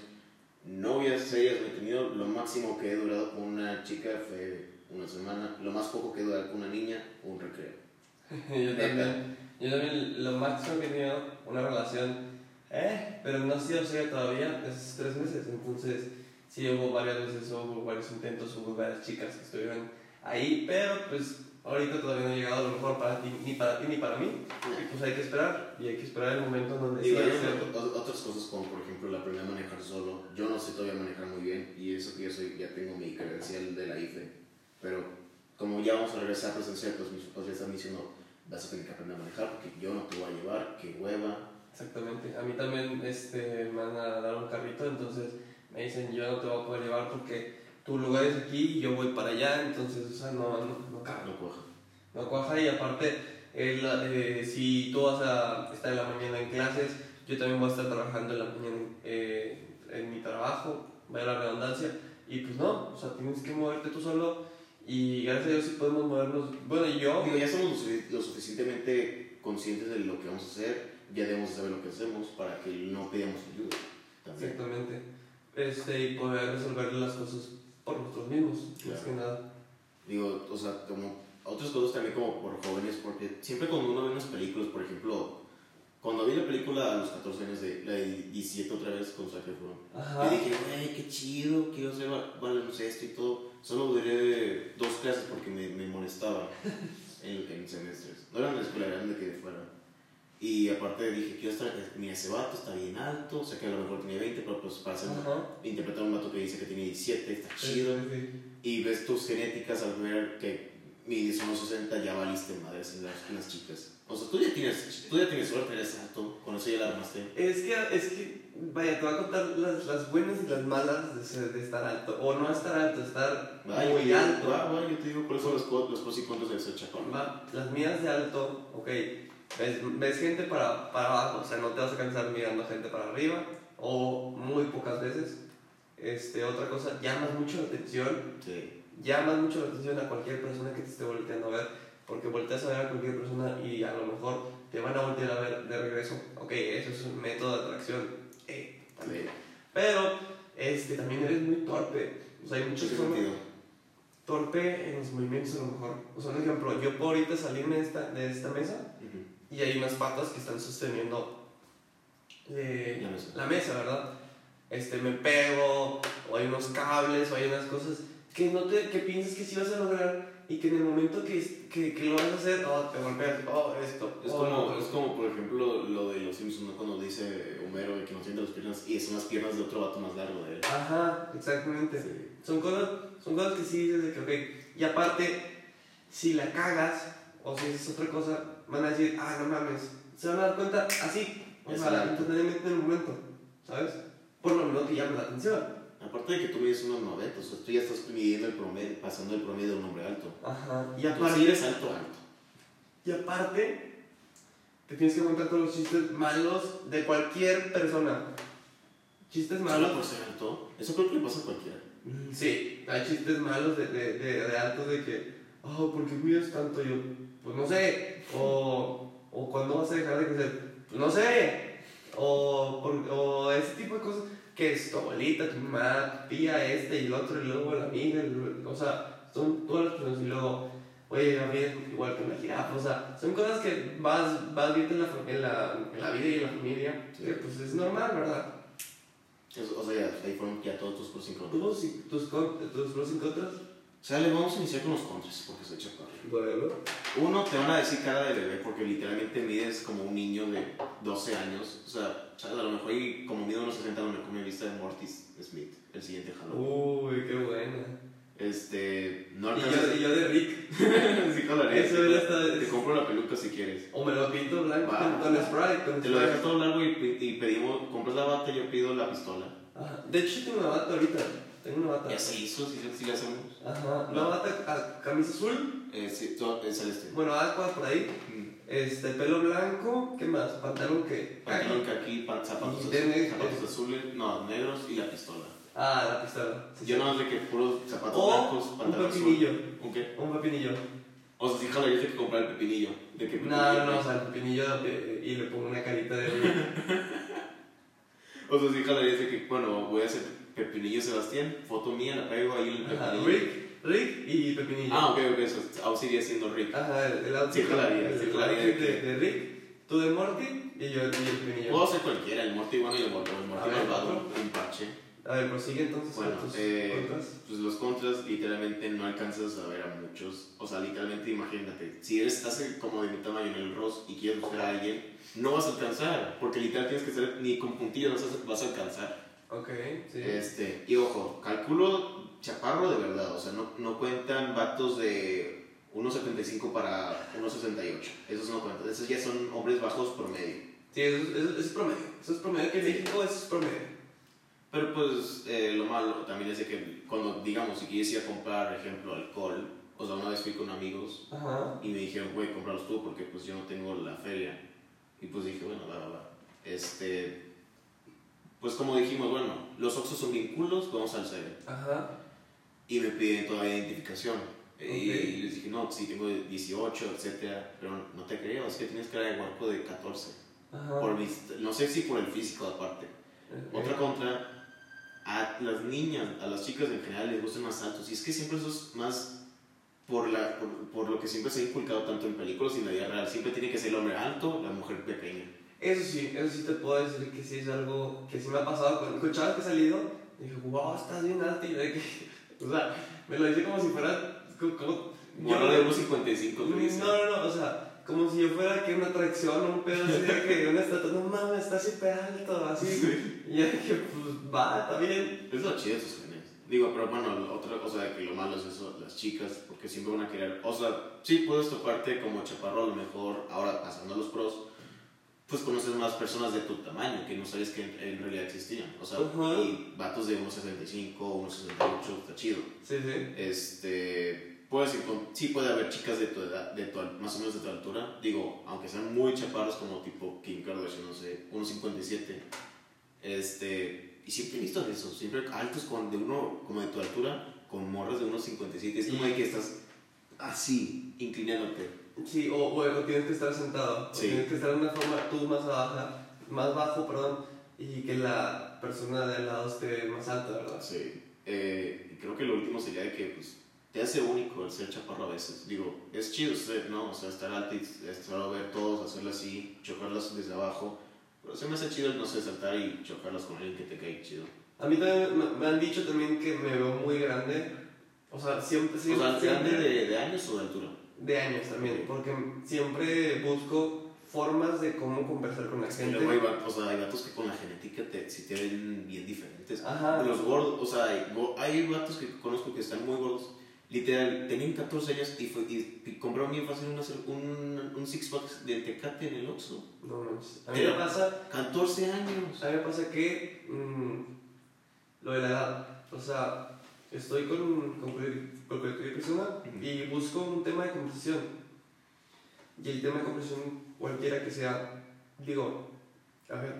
novias serias no he tenido. Lo máximo que he durado con una chica fue una semana. Lo más poco que he durado con una niña, un recreo. yo también, yo también lo máximo que he tenido una relación, eh, pero no ha sido seria todavía, es tres meses, entonces sí hubo varias veces, hubo varios intentos, hubo varias chicas que estuvieron ahí, pero pues ahorita todavía no ha llegado lo mejor para ti, ni para ti ni para mí, y pues hay que esperar, y hay que esperar el momento en donde Digo, sí hay a otras- cosas como por ejemplo la aprender a manejar solo. Yo no sé todavía manejar muy bien y eso que yo soy, ya tengo mi credencial de la IFE. Pero como ya vamos a regresar a presencial, pues mis papás ya están diciendo, vas a tener que aprender a manejar porque yo no te voy a llevar, qué hueva. Exactamente. A mí también este, me van a dar un carrito, entonces me dicen, yo no te voy a poder llevar porque tu lugar es aquí y yo voy para allá, entonces, o sea, no, no, no cabe. No cuaja. No cuaja y aparte, el, eh, si tú vas a estar en la mañana en clases, yo también voy a estar trabajando en la mañana eh, en mi trabajo, vaya la redundancia, y pues no, o sea, tienes que moverte tú solo y gracias a Dios sí podemos movernos. Bueno, yo... Digo, ya somos lo, sufi- lo suficientemente conscientes de lo que vamos a hacer, ya debemos de saber lo que hacemos para que no pidamos ayuda. También. Exactamente. Este, y poder resolver las cosas por nosotros mismos, más Claro. que nada. Digo, o sea, como otras cosas también como por jóvenes, porque siempre cuando uno ve unas películas, por ejemplo, cuando vi la película a los 14 años de la de 17 otra vez con Zac Efron, yo dije, güey, qué chido, quiero hacer ba- baloncesto y todo. Solo duré dos clases porque me, me molestaba en, en semestres. No eran de la escuela, eran de que fuera. Y aparte dije, quiero estar, mira, ese vato está bien alto, o sea que a lo mejor tenía 20, pero pues para hacer, interpretar a un vato que dice que tiene 17, está chido sí, sí. y ves tus genéticas al ver que mides 1.60 ya valiste madres en las, en las chicas. O sea, tú ya tienes, tú ya tienes suerte, eres alto, con eso ya la armaste. Es que, es que, vaya, te voy a contar las, las buenas y las malas de, ser- de estar alto. O no estar alto, estar Va, muy alto. Va, va, yo te digo cuáles son los, los pros y contras de ser chapón. Va, Las mías de alto, ok. Ves, ves gente para, para abajo, o sea, no te vas a cansar mirando gente para arriba. O muy pocas veces. Este, otra cosa, llamas mucho la atención. Sí. llamas mucho la atención a cualquier persona que te esté volteando a ver, porque volteas a ver a cualquier persona y a lo mejor te van a voltear a ver de regreso. Ok, eso es un método de atracción. Eh, también. Pero este, también eres muy torpe. O sea, hay ¿En muchos torpe en los movimientos a lo mejor. O sea, un ejemplo, yo puedo ahorita salirme de esta, de esta mesa Ujú. Y hay unas patas que están sosteniendo eh, La mesa. la mesa, ¿verdad? Este, me pego, o hay unos cables, o hay unas cosas que, no te, que piensas que sí vas a lograr y que en el momento que, que, que lo vas a hacer, oh, te golpeas, oh, esto. Es oh, como, no, es como, por ejemplo, lo de los Simpsons, ¿no? Cuando dice Homero que no siente las piernas y son las piernas de otro vato más largo de él. Ajá, exactamente. Sí. Son, cosas, son cosas que sí dices de que, ok, y aparte, si la cagas, o si es otra cosa, van a decir, ah, no mames, se van a dar cuenta así, o sea, instantáneamente en el momento, ¿sabes? Por lo menos que llame la atención. Aparte de que tú mides unos 90, o sea, tú ya estás midiendo el promedio, pasando el promedio de un hombre alto. Ajá, y Tú aparte, sí eres alto, alto. y aparte, te tienes que contar todos los chistes malos de cualquier persona. Chistes Solo malos. por ser alto, eso creo que le pasa a cualquiera. Mm, Sí, hay chistes malos de, de, de, de altos de que, oh, ¿por qué mides tanto? Yo, pues no sé. O, o ¿cuándo vas a dejar de crecer? Pues no sé. O, por- o ese tipo de cosas que es tu abuelita, tu mamá, tu tía, este y el otro, y luego la amiga, y- o sea, son todas las personas y luego, oye, Gabriel, igual que una jirafa, o sea, son cosas que vas, vas viendo en la, en, la, en la vida y en la familia, Sí. que pues es normal, ¿verdad? O sea, ya, ahí fueron ya todos tus pros y contras. Tus, y- tus, con- tus pros y contras. Sale, vamos a iniciar con los contras, porque soy chaparro. Bueno. Uno, te van a decir cara de bebé, porque literalmente mides como un niño de 12 años. O sea, a lo mejor y como mido unos 60 me come vista de Mortis Smith, el siguiente Halloween. Uy, qué buena. Este, no Y yo, y yo de Rick. sí, Eso era hasta- Te compro la peluca si quieres. O me lo pinto blanco Va. con, con spray. Con Te lo dejas todo largo y, y pedimos, compras la bata y yo pido la pistola. Ajá. De hecho, tengo una bata ahorita. Tengo una bata. Ya se hizo, si sí, la hacemos. Ajá. Bata, a- camisa azul. Eh, sí, todo, es celeste. Bueno, agua por ahí. Mm. Este, pelo blanco. ¿Qué más? Pantalón que. Pantalón aquí, zapatos, Y azules, zapatos azules, no, negros y la pistola. Ah, la pistola. Sí, Yo sí. no de que puros zapatos O blancos, un pantalón azul. pepinillo. ¿Un qué? Un pepinillo. O sea, sí jalarías de que comprar el pepinillo. De que No, no, no, o sea, el pepinillo eh, y le pongo una carita de. O sea, sí jalarías de que, bueno, voy a hacer pepinillo Sebastián, foto mía, la pego ahí en el pepinillo. Rick, Rick y pepinillo. Ah, ok, ok, eso aún sigue siendo Rick. Ajá, el, el outfit, Sí, jalaría, el, sí, el jalaría outfit de de, de Rick, tú de Morty y yo el pepinillo. Puedo hacer cualquiera, el Morty bueno y el Morty, el Morty malvado, un parche. A ver, prosigue entonces Bueno, tus eh, contras. pues los contras literalmente no alcanzas a ver a muchos. O sea, literalmente imagínate, si eres, estás como de mi tamaño en el Ross y quieres buscar a alguien, no vas a alcanzar, porque literal tienes que ser ni con puntillos vas a, vas a alcanzar. Ok, sí. Este, y ojo, calculo chaparro de verdad, o sea, no, no cuentan vatos de 1.75 para 1.68. Esos no cuentan, esos ya son hombres bajos promedio. Sí, eso, es- eso, es promedio. Eso es promedio que en Sí. México eso es promedio. Pero pues eh, lo malo también es de que cuando, digamos, si quieres ir a comprar, ejemplo, alcohol, o sea, una vez fui con amigos Ajá. y me dijeron, güey, cómpralos tú porque pues yo no tengo la feria. Y pues dije, bueno, va, va, va. Este, pues como dijimos, bueno, los Oxxos son bien culos, vamos al 7. Ajá. Y me piden todavía identificación. Ok. Y les dije, no, sí, tengo 18, etcétera, pero no te creo, es que tienes cara de huerco de 14. Ajá. Por mis- no sé si por el físico aparte. Ok. Otra contra, a las niñas, a las chicas en general les gustan más altos. Y es que siempre eso es más por, la, por, por lo que siempre se ha inculcado tanto en películas y en la vida real. Siempre tiene que ser el hombre alto, la mujer pequeña. Eso sí, eso sí te puedo decir que sí es algo que sí me ha pasado con, con chavas que he salido. Dije, wow, estás bien alto. Y yo de que, o sea, me lo dice como si fuera. Como, como- Bueno, de 1.55 te no, dice. no, no, o sea, como si yo fuera que una atracción, un pedo así de que una estatua, no mames, está súper alto, así. Y yo dije, pues va, está bien. Es lo chido de tus genes. Digo, pero bueno, otra cosa de que lo malo es eso, las chicas, porque siempre van a querer. O sea, sí puedes toparte como chaparro a lo mejor, ahora pasando a los pros, pues conoces más personas de tu tamaño que no sabes que en, en realidad existían. O sea, Ajá. y vatos de 1,65, 1,68, está chido. Sí, sí. Este, puedes sí puede haber chicas de tu edad, de tu, más o menos de tu altura. Digo, aunque sean muy chaparros como tipo Kim Kardashian, no sé, 1,57. Este, y siempre he visto eso, siempre altos con, de uno como de tu altura, con morras de 1,57. Es como de que estás así, inclinándote. Sí, o, o, o tienes que estar sentado, o Sí. tienes que estar de una forma tú más baja, más bajo, perdón, y que la persona de al lado esté más alta, ¿verdad? Sí. Eh, creo que lo último sería de que, pues, te hace único el ser chaparro a veces. Digo, es chido ser, ¿no? O sea, estar alto y estar a ver todos, hacerlo así, chocarlas desde abajo. Pero se me hace chido el no sé, saltar y chocarlas con alguien que te cae chido. A mí también me, me han dicho también que me veo muy grande, o sea, siempre, O siempre, sea, siempre ¿grande de, de años o de altura? De años también, porque siempre busco formas de cómo conversar con la gente. luego hay, o sea, hay vatos que con la genética te, te ven bien diferentes. Ajá. Los gordos, o sea, hay, hay vatos que conozco que están muy gordos. Literal, tenían 14 años y, fue, y, y compraron bien fácil una un, un six pack de Tecate en el Oxxo. No manches. A mí me pasa 14 años. A mí me pasa que mm, lo de la edad, o sea, estoy con, con, con cualquier persona Ujú. y busco un tema de conversación. Y el tema de conversación, cualquiera que sea, digo, a ver,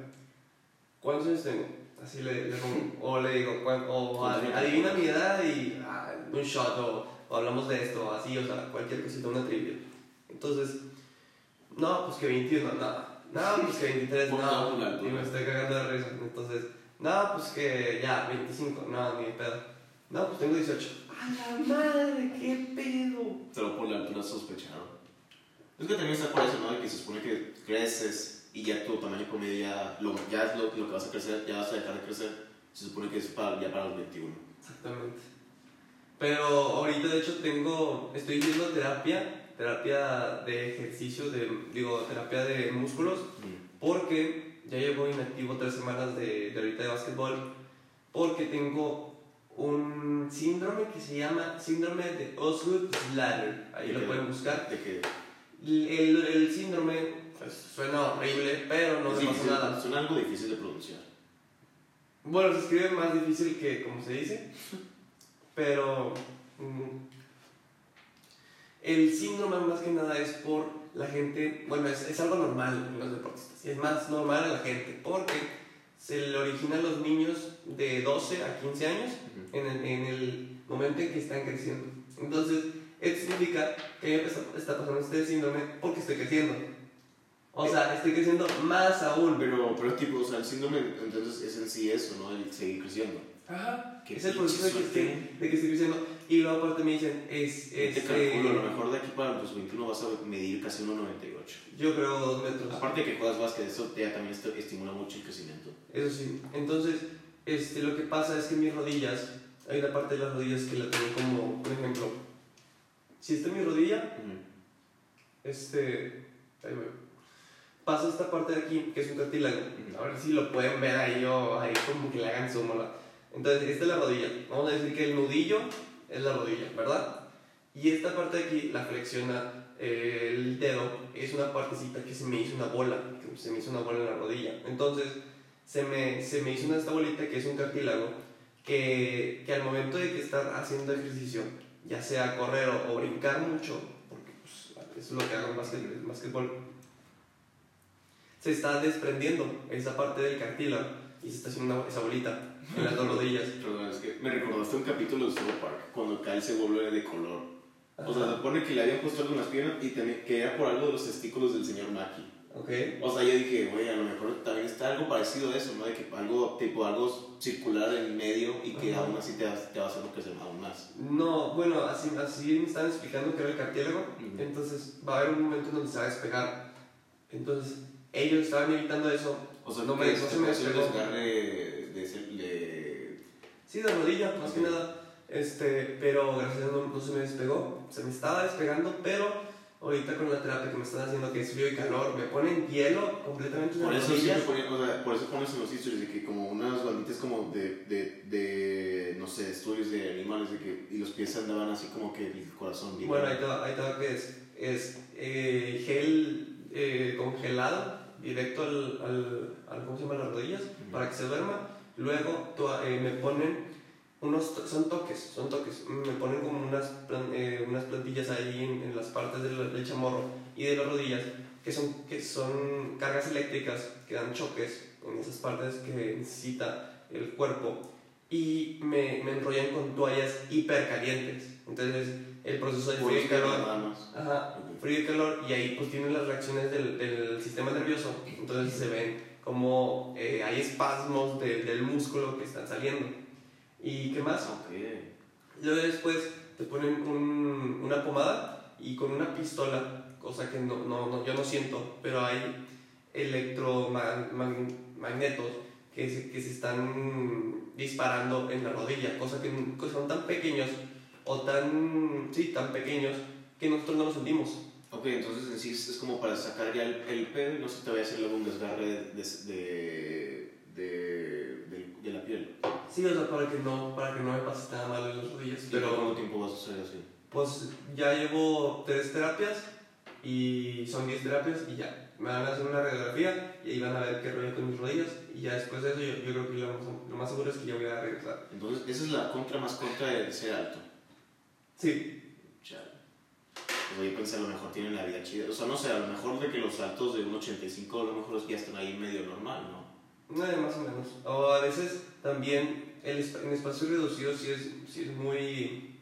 ¿cuántos años tengo? Así le, le pongo, o le digo, ¿cuán- o adivina mi edad y ah, un shot, o, o hablamos de esto, así, o sea, cualquier cosita, una trivia. Entonces, no, pues que 21, no, no, pues que 23, Por no, favor, la y me estoy cagando de risa. Entonces, no, pues que ya, 25, no, ni pedo. No, pues tengo 18. ¡A la madre! ¿Qué pedo? Pero por la altura sospecharon. Es que también está por eso, ¿no? De que se supone que creces y ya tu tamaño promedio ya, lo, ya es lo, lo que vas a crecer, ya vas a dejar de crecer. Se supone que es para, ya para los 21. Exactamente. Pero ahorita, de hecho, tengo. Estoy yendo a terapia, terapia de ejercicio, de, digo, terapia de músculos, porque ya llevo inactivo tres semanas de, de ahorita de básquetbol, porque tengo un síndrome que se llama síndrome de Osgood-Schlatter. Ahí ¿De lo qué? pueden buscar. De que El, el síndrome pues, suena horrible, pero no es me pasa nada. suena algo difícil de pronunciar. Bueno, se escribe más difícil que como se dice, pero mm, el síndrome más que nada es por la gente, bueno, es, es algo normal en los deportistas, y es más normal en la gente, porque se le origina a los niños de 12 a 15 años en el, en el momento en que están creciendo. Entonces, Esto significa que a mí me está, pasando este síndrome porque estoy creciendo. O sea, estoy creciendo más aún. Pero, pero tipo, o sea, el síndrome entonces es en sí eso, ¿no? El seguir creciendo. Ajá. Qué Es el proceso de que, estoy, de que estoy creciendo. Y luego aparte me dicen, es... Te es calculo, a lo eh, mejor de aquí para los 21 vas a medir casi 1,98. yo creo dos metros. Aparte que juegas básquet, eso ya también estimula mucho el crecimiento. Eso sí. Entonces, este, lo que pasa es que mis rodillas, hay una parte de las rodillas que la tengo como, por ejemplo, si esta es mi rodilla, este, ahí voy. Pasa esta parte de aquí, que es un cartílago. Ujú. A ver si lo pueden ver ahí o ahí como que le hagan zoom. Entonces, esta es la rodilla. Vamos a decir que el nudillo es la rodilla, ¿verdad? Y esta parte de aquí, la flexiona eh, el dedo, es una partecita que se me hizo una bola, que se me hizo una bola en la rodilla. Entonces, se me, se me hizo una esta bolita que es un cartílago, que, que al momento de que estar haciendo ejercicio, ya sea correr o, o brincar mucho, porque pues, es lo que hago en básquet- en básquetbol, se está desprendiendo esa parte del cartílago y se está haciendo una- esa bolita en las dos rodillas. Perdón, es que me recordaste un capítulo de South Park cuando Kyle se vuelve de color. O sea, Ajá. se supone que le habían puesto algo en las piernas y que era por algo de los testículos del señor Maki. Ok. O sea, yo dije, güey, a lo mejor también está algo parecido a eso, ¿no? De que algo, tipo, algo circular en medio y que Ajá. aún así te, te va a hacer crecer aún más. No, bueno, así, así me estaban explicando que era el cartílago. Ujú. Entonces va a haber un momento en donde se va a despegar. Entonces ellos estaban evitando eso. O sea, No me- no se se me despegó. desgarre de, ese- de... Sí, de rodilla, más Ok. que nada. Este, pero gracias a Dios no, no se me despegó. Se me estaba despegando, pero ahorita con la terapia que me están haciendo, que es frío y calor, me ponen hielo completamente en Por las eso rodillas. siempre ponen, o sea, por eso pones en los historias de que como unas banditas como de, de, de, no sé, estudios de animales de que, y los pies andaban así como que el corazón. Bueno, ahí te va, ahí te va que es, es eh, gel eh, congelado directo al, al, al- ¿cómo se llama? las rodillas Ujú. para que se duerma. Luego eh, me ponen unos, son toques, son toques. Me ponen como unas, eh, unas plantillas ahí en, en las partes del, del chamorro y de las rodillas que son, que son cargas eléctricas que dan choques en esas partes que necesita el cuerpo y me, me enrollan con toallas hipercalientes. Entonces, el proceso de frío y calor, ajá, frío y calor, y ahí pues tienen las reacciones del, del sistema nervioso. Entonces, se ven como eh, hay espasmos de- del músculo que están saliendo. ¿Y qué más? Ok. Luego después te ponen un- una pomada y con una pistola, cosa que no, no, no- yo no siento, pero hay electromagnetos que se, que se están disparando en la rodilla, cosa que, que son tan pequeños o tan, sí, tan pequeños que nosotros no los sentimos. Ok, entonces en sí es, como para sacar ya el, el pedo y no se te vaya a hacer un desgarre de, de, de, de- de la piel. Sí, o sea, para que no, para que no me pase nada mal en las rodillas. Pero ¿cuánto tiempo vas a hacer así? Pues ya llevo tres terapias y son 10 terapias y ya. Me van a hacer una radiografía y ahí van a ver qué rollo con mis rodillas y ya después de eso yo, yo creo que lo, más- lo más seguro es que ya voy a regresar. Entonces, esa es la contra más contra de ser alto. Sí, Chale. Sea, yo pensé a lo mejor tienen la vida chida. O sea, no sé, a lo mejor de que los altos de 1,85 a lo mejor ya están ahí medio normal, ¿no? Nada más o menos. O a veces también el, en espacios reducidos sí es, sí es muy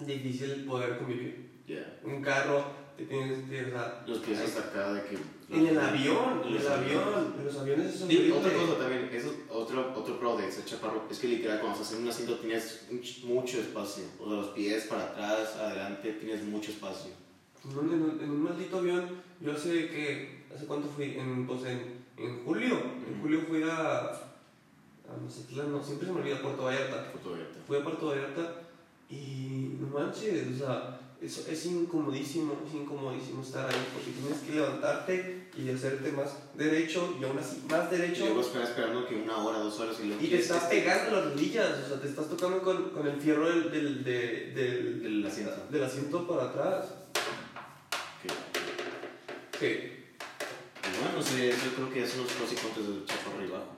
difícil poder convivir. Ya. Un carro, te tienes que, o sea, Los pies hasta acá de que... en el avión, en el avión, en los aviones es Y otra horrible. cosa también, eso, otro, otro pro de ese chaparro, es que literal cuando estás en un asiento tienes un ch- mucho espacio. O sea, los pies para atrás, adelante, tienes mucho espacio. Un, en un- en un maldito avión, yo sé que, ¿hace cuánto fui? En, pues en, en julio, en julio fui a, a Mazatlán, no, siempre se me olvida Puerto Vallarta. Foto abierta. Fui a Puerto Vallarta y no manches, o sea, es, es incomodísimo, es incomodísimo estar ahí porque tienes que levantarte y hacerte más derecho y aún así más Y derecho luego esperar esperando que una hora, dos horas y luego... y te estás pegando las rodillas, o sea, te estás tocando con, con el fierro del, del, de- del, Del asiento. del asiento para atrás. Que, y bueno, sí, yo creo que son los pros y contras del chaparro y bajo.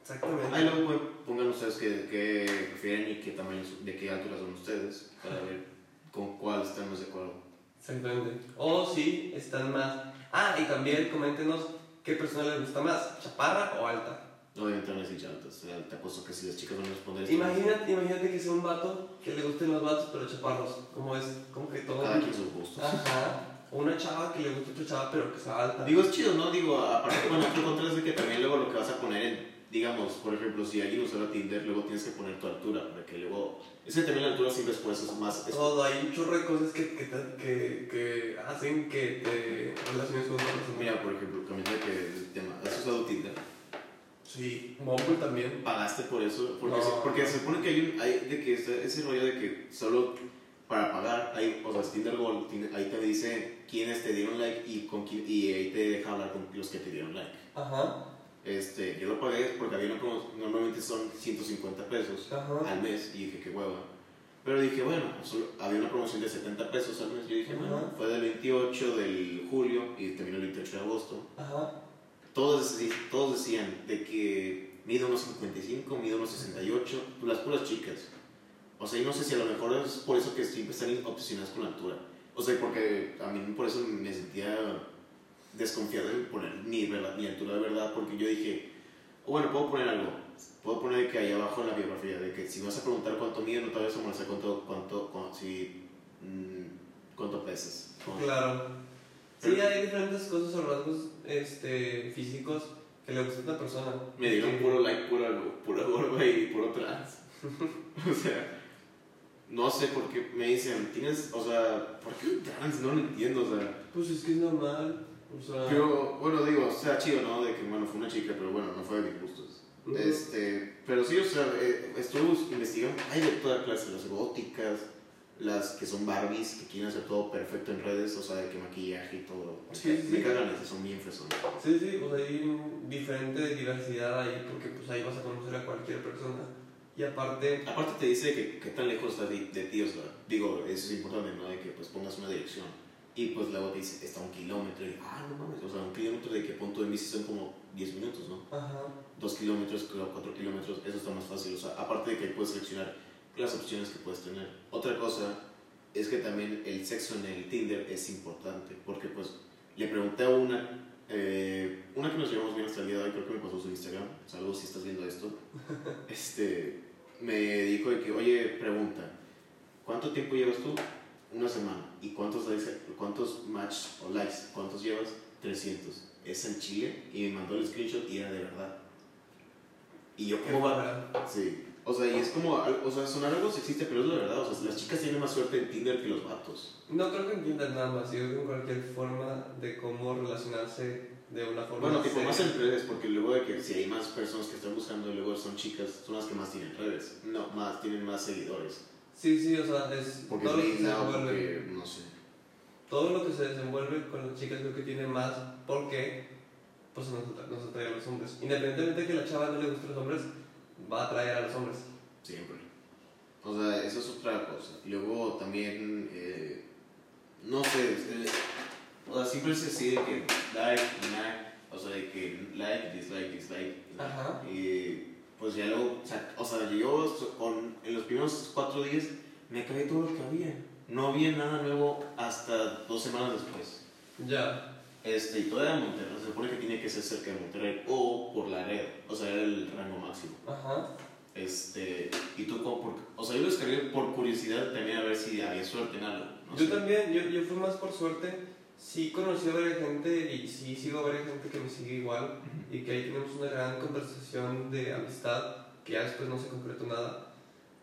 exactamente. Ahí luego pongan ustedes qué, qué prefieren y qué tamaño, de qué altura son ustedes para ver con cuál están más de acuerdo. Exactamente. O si están más. Ah, y también coméntenos qué persona les gusta más, chaparra o alta. Obviamente van a decir altas. O sea, te apuesto que si las chicas van a responder. Imagínate, imagínate que sea un vato que le gusten los vatos pero chaparros. Como es, como que todo. Cada quien sus gustos. Ajá. Una chava que le gusta otra chava pero que sea alta. Digo, es chido, ¿no? Digo, aparte, bueno, otro contra es de que también luego lo que vas a poner en, digamos, por ejemplo, si alguien usa Tinder, luego tienes que poner tu altura, para que luego... Es que también la altura siempre es pues, es más... Es, Todo, hay un chorro de cosas que, que, que, que hacen que te relaciones con otra persona. mira, por ejemplo, de que el tema, ¿has usado Tinder? Sí, Bumble también. ¿Pagaste por eso? Porque, No. se, porque se supone que hay, un, hay de que está ese rollo de que solo para pagar, hay, o sea, Tinder Gold, ahí te dice quiénes te dieron like y, con quién, y ahí te deja hablar con los que te dieron like. Ajá, Este, yo lo pagué porque había promo- normalmente son 150 pesos ajá. al mes y dije, qué hueva. Pero dije, bueno, solo- había una promoción de 70 pesos al mes. Yo dije, bueno, fue del 28 del julio y terminó el 28 de agosto. Ajá. Todos, todos decían de que mide unos 55, mide unos 68, las puras chicas. O sea, y no sé si a lo mejor es por eso que siempre están obsesionadas con la altura. O sea, porque a mí por eso me sentía desconfiado en poner mi, verdad, mi altura de verdad, porque yo dije, "Oh, bueno, puedo poner algo. Puedo poner que ahí abajo en la biografía, de que si vas a preguntar cuánto mide, no te vayas a molestar cuánto, cuánto, cuánto, si, mm, cuánto pesas. ¿no? Claro. Sí, hay diferentes cosas o rasgos este, físicos que le gustan a una persona. Me dieron puro like, puro, puro gordo y puro trans. o sea, no sé por qué me dicen, tienes, o sea, ¿por qué un trans? No lo entiendo, o sea. Pues es que es normal. O sea. Pero, bueno, digo, o sea, chido, ¿no? De que, bueno, fue una chica, pero bueno, no fue de mis gustos. Este, pero sí, o sea, eh, estuve investigando, hay de toda clase, las góticas, las que son Barbies, que quieren hacer todo perfecto en redes, o sea, de que maquillaje y todo. Sí, sí, me cagan esas, son bien fresones. Sí, sí, pues hay diferente diversidad ahí porque pues ahí vas a conocer a cualquier persona. Y aparte, Aparte te dice que qué tan lejos estás de, de ti, o sea, digo, eso es importante, ¿no? De que pues pongas una dirección. Y pues luego te dice, está a un kilómetro, y ah, no mames, o sea, un kilómetro de qué punto de bici son como 10 minutos, ¿no? ajá, Dos kilómetros, creo, cuatro kilómetros, eso está más fácil, o sea, aparte de que puedes seleccionar las opciones que puedes tener. Otra cosa es que también el sexo en el Tinder es importante, porque pues le pregunté a una, eh, una que nos llevamos bien hasta el día de hoy, creo que me pasó su Instagram, saludos si estás viendo esto, este, me dijo de que, oye, pregunta, ¿cuánto tiempo llevas tú? Una semana. ¿Y cuántos likes, cuántos match o likes, cuántos llevas? 300. Es en Chile y me mandó el screenshot y era de verdad. Y yo, ¿cómo va? Sí. O sea, y es como, o sea, sonar algo sexista, pero es la verdad. O sea, las chicas tienen más suerte en Tinder que los vatos. No creo que entiendan nada más, yo creo que en cualquier forma de cómo relacionarse de una forma Bueno, tipo, seria. más en redes, porque luego de que si hay más personas que están buscando luego son chicas, son las que más tienen redes. No, más, tienen más seguidores. Sí, sí, o sea, es Porque todo es lo que se desenvuelve. porque, no sé. Todo lo que se desenvuelve con las chicas creo que tiene más porque pues nos, nos atrae a los hombres. Independientemente de que la chava no le guste a los hombres, va a atraer a los hombres. Siempre. O sea, eso es otra cosa. Y luego también, eh, no sé, eh, o sea, siempre se decide que like, like, o sea, de que like, dislike, dislike. Ajá. Y pues ya luego, o sea, o sea, yo con, en los primeros cuatro días me acabé todo lo que había. No había nada nuevo hasta dos semanas después. Ya. Este, y todo era Monterrey, se supone que tiene que ser cerca de Monterrey o por la red, o sea, era el rango máximo. Ajá. Este, y tú como por, o sea, yo lo descargué por curiosidad también a ver si había suerte en algo. No yo sé. también, yo, yo fui más por suerte. Sí conocí a varias gente y sí sigo a varias gente que me sigue igual y que ahí tenemos una gran conversación de amistad que ya después no se concretó nada.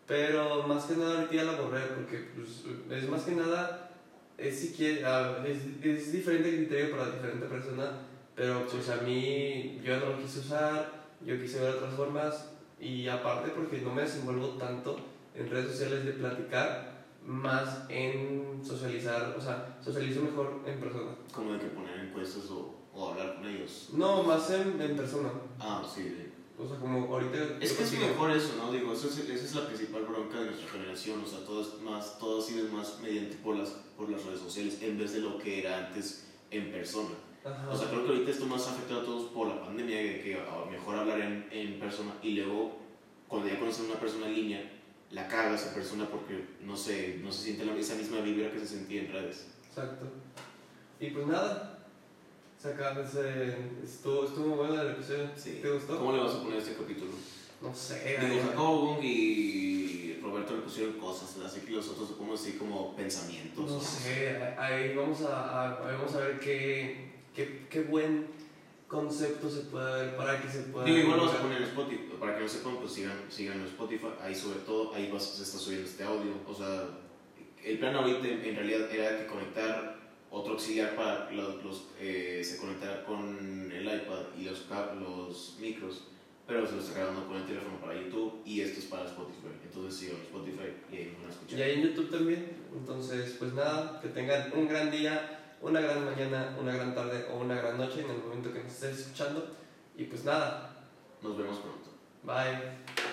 Pero más que nada ahorita ya la borré porque pues, es más que nada, es, si quiere, ah, es, es diferente criterio para diferente persona, pero pues a mí yo no lo quise usar, yo quise ver otras formas y aparte porque no me desenvuelvo tanto en redes sociales de platicar, más en socializar, o sea, socializo mejor en persona. Como de que poner encuestas o, o hablar con ellos. No, más en, en persona. Ah, sí, sí. O sea, como ahorita... Es que es mejor eso, ¿no? Digo, eso es, esa es la principal bronca de nuestra generación. O sea, todo es más, todo ha sido más mediante por las, por las redes sociales en vez de lo que era antes en persona. Ajá. O sea, creo que ahorita esto más ha afectado a todos por la pandemia, de que mejor hablar en, en persona y luego, cuando ya conoces a una persona en línea, la caga esa persona porque no se, no se siente la, esa misma vibra que se sentía en redes. Exacto. Y pues nada, Saca, ese, estuvo, estuvo muy bueno el episodio. Sí. ¿Te gustó? ¿Cómo le vas a poner este capítulo? No sé. Digo, Jacobo y Roberto le pusieron cosas, así que los otros ponemos así como pensamientos. No sé, ahí vamos a, a- vamos a ver qué, qué, qué buen concepto se puede ver para que se pueda. Digo, igual lo vas a poner en Spotify, para que no sepan, pues sigan, sigan en Spotify, ahí sobre todo, ahí vas, se está subiendo este audio, o sea, el plan ahorita en realidad era que conectar otro auxiliar para los, los, eh, se conectara con el iPad y los, los micros, pero se lo está grabando con el teléfono para YouTube y esto es para Spotify, entonces sigan en Spotify y ahí van a escuchar. Y ahí en YouTube también. Entonces, pues nada, que tengan un gran día, una gran mañana, una gran tarde o una gran noche en el momento que nos estés escuchando. Y pues nada, Nos vemos pronto. bye.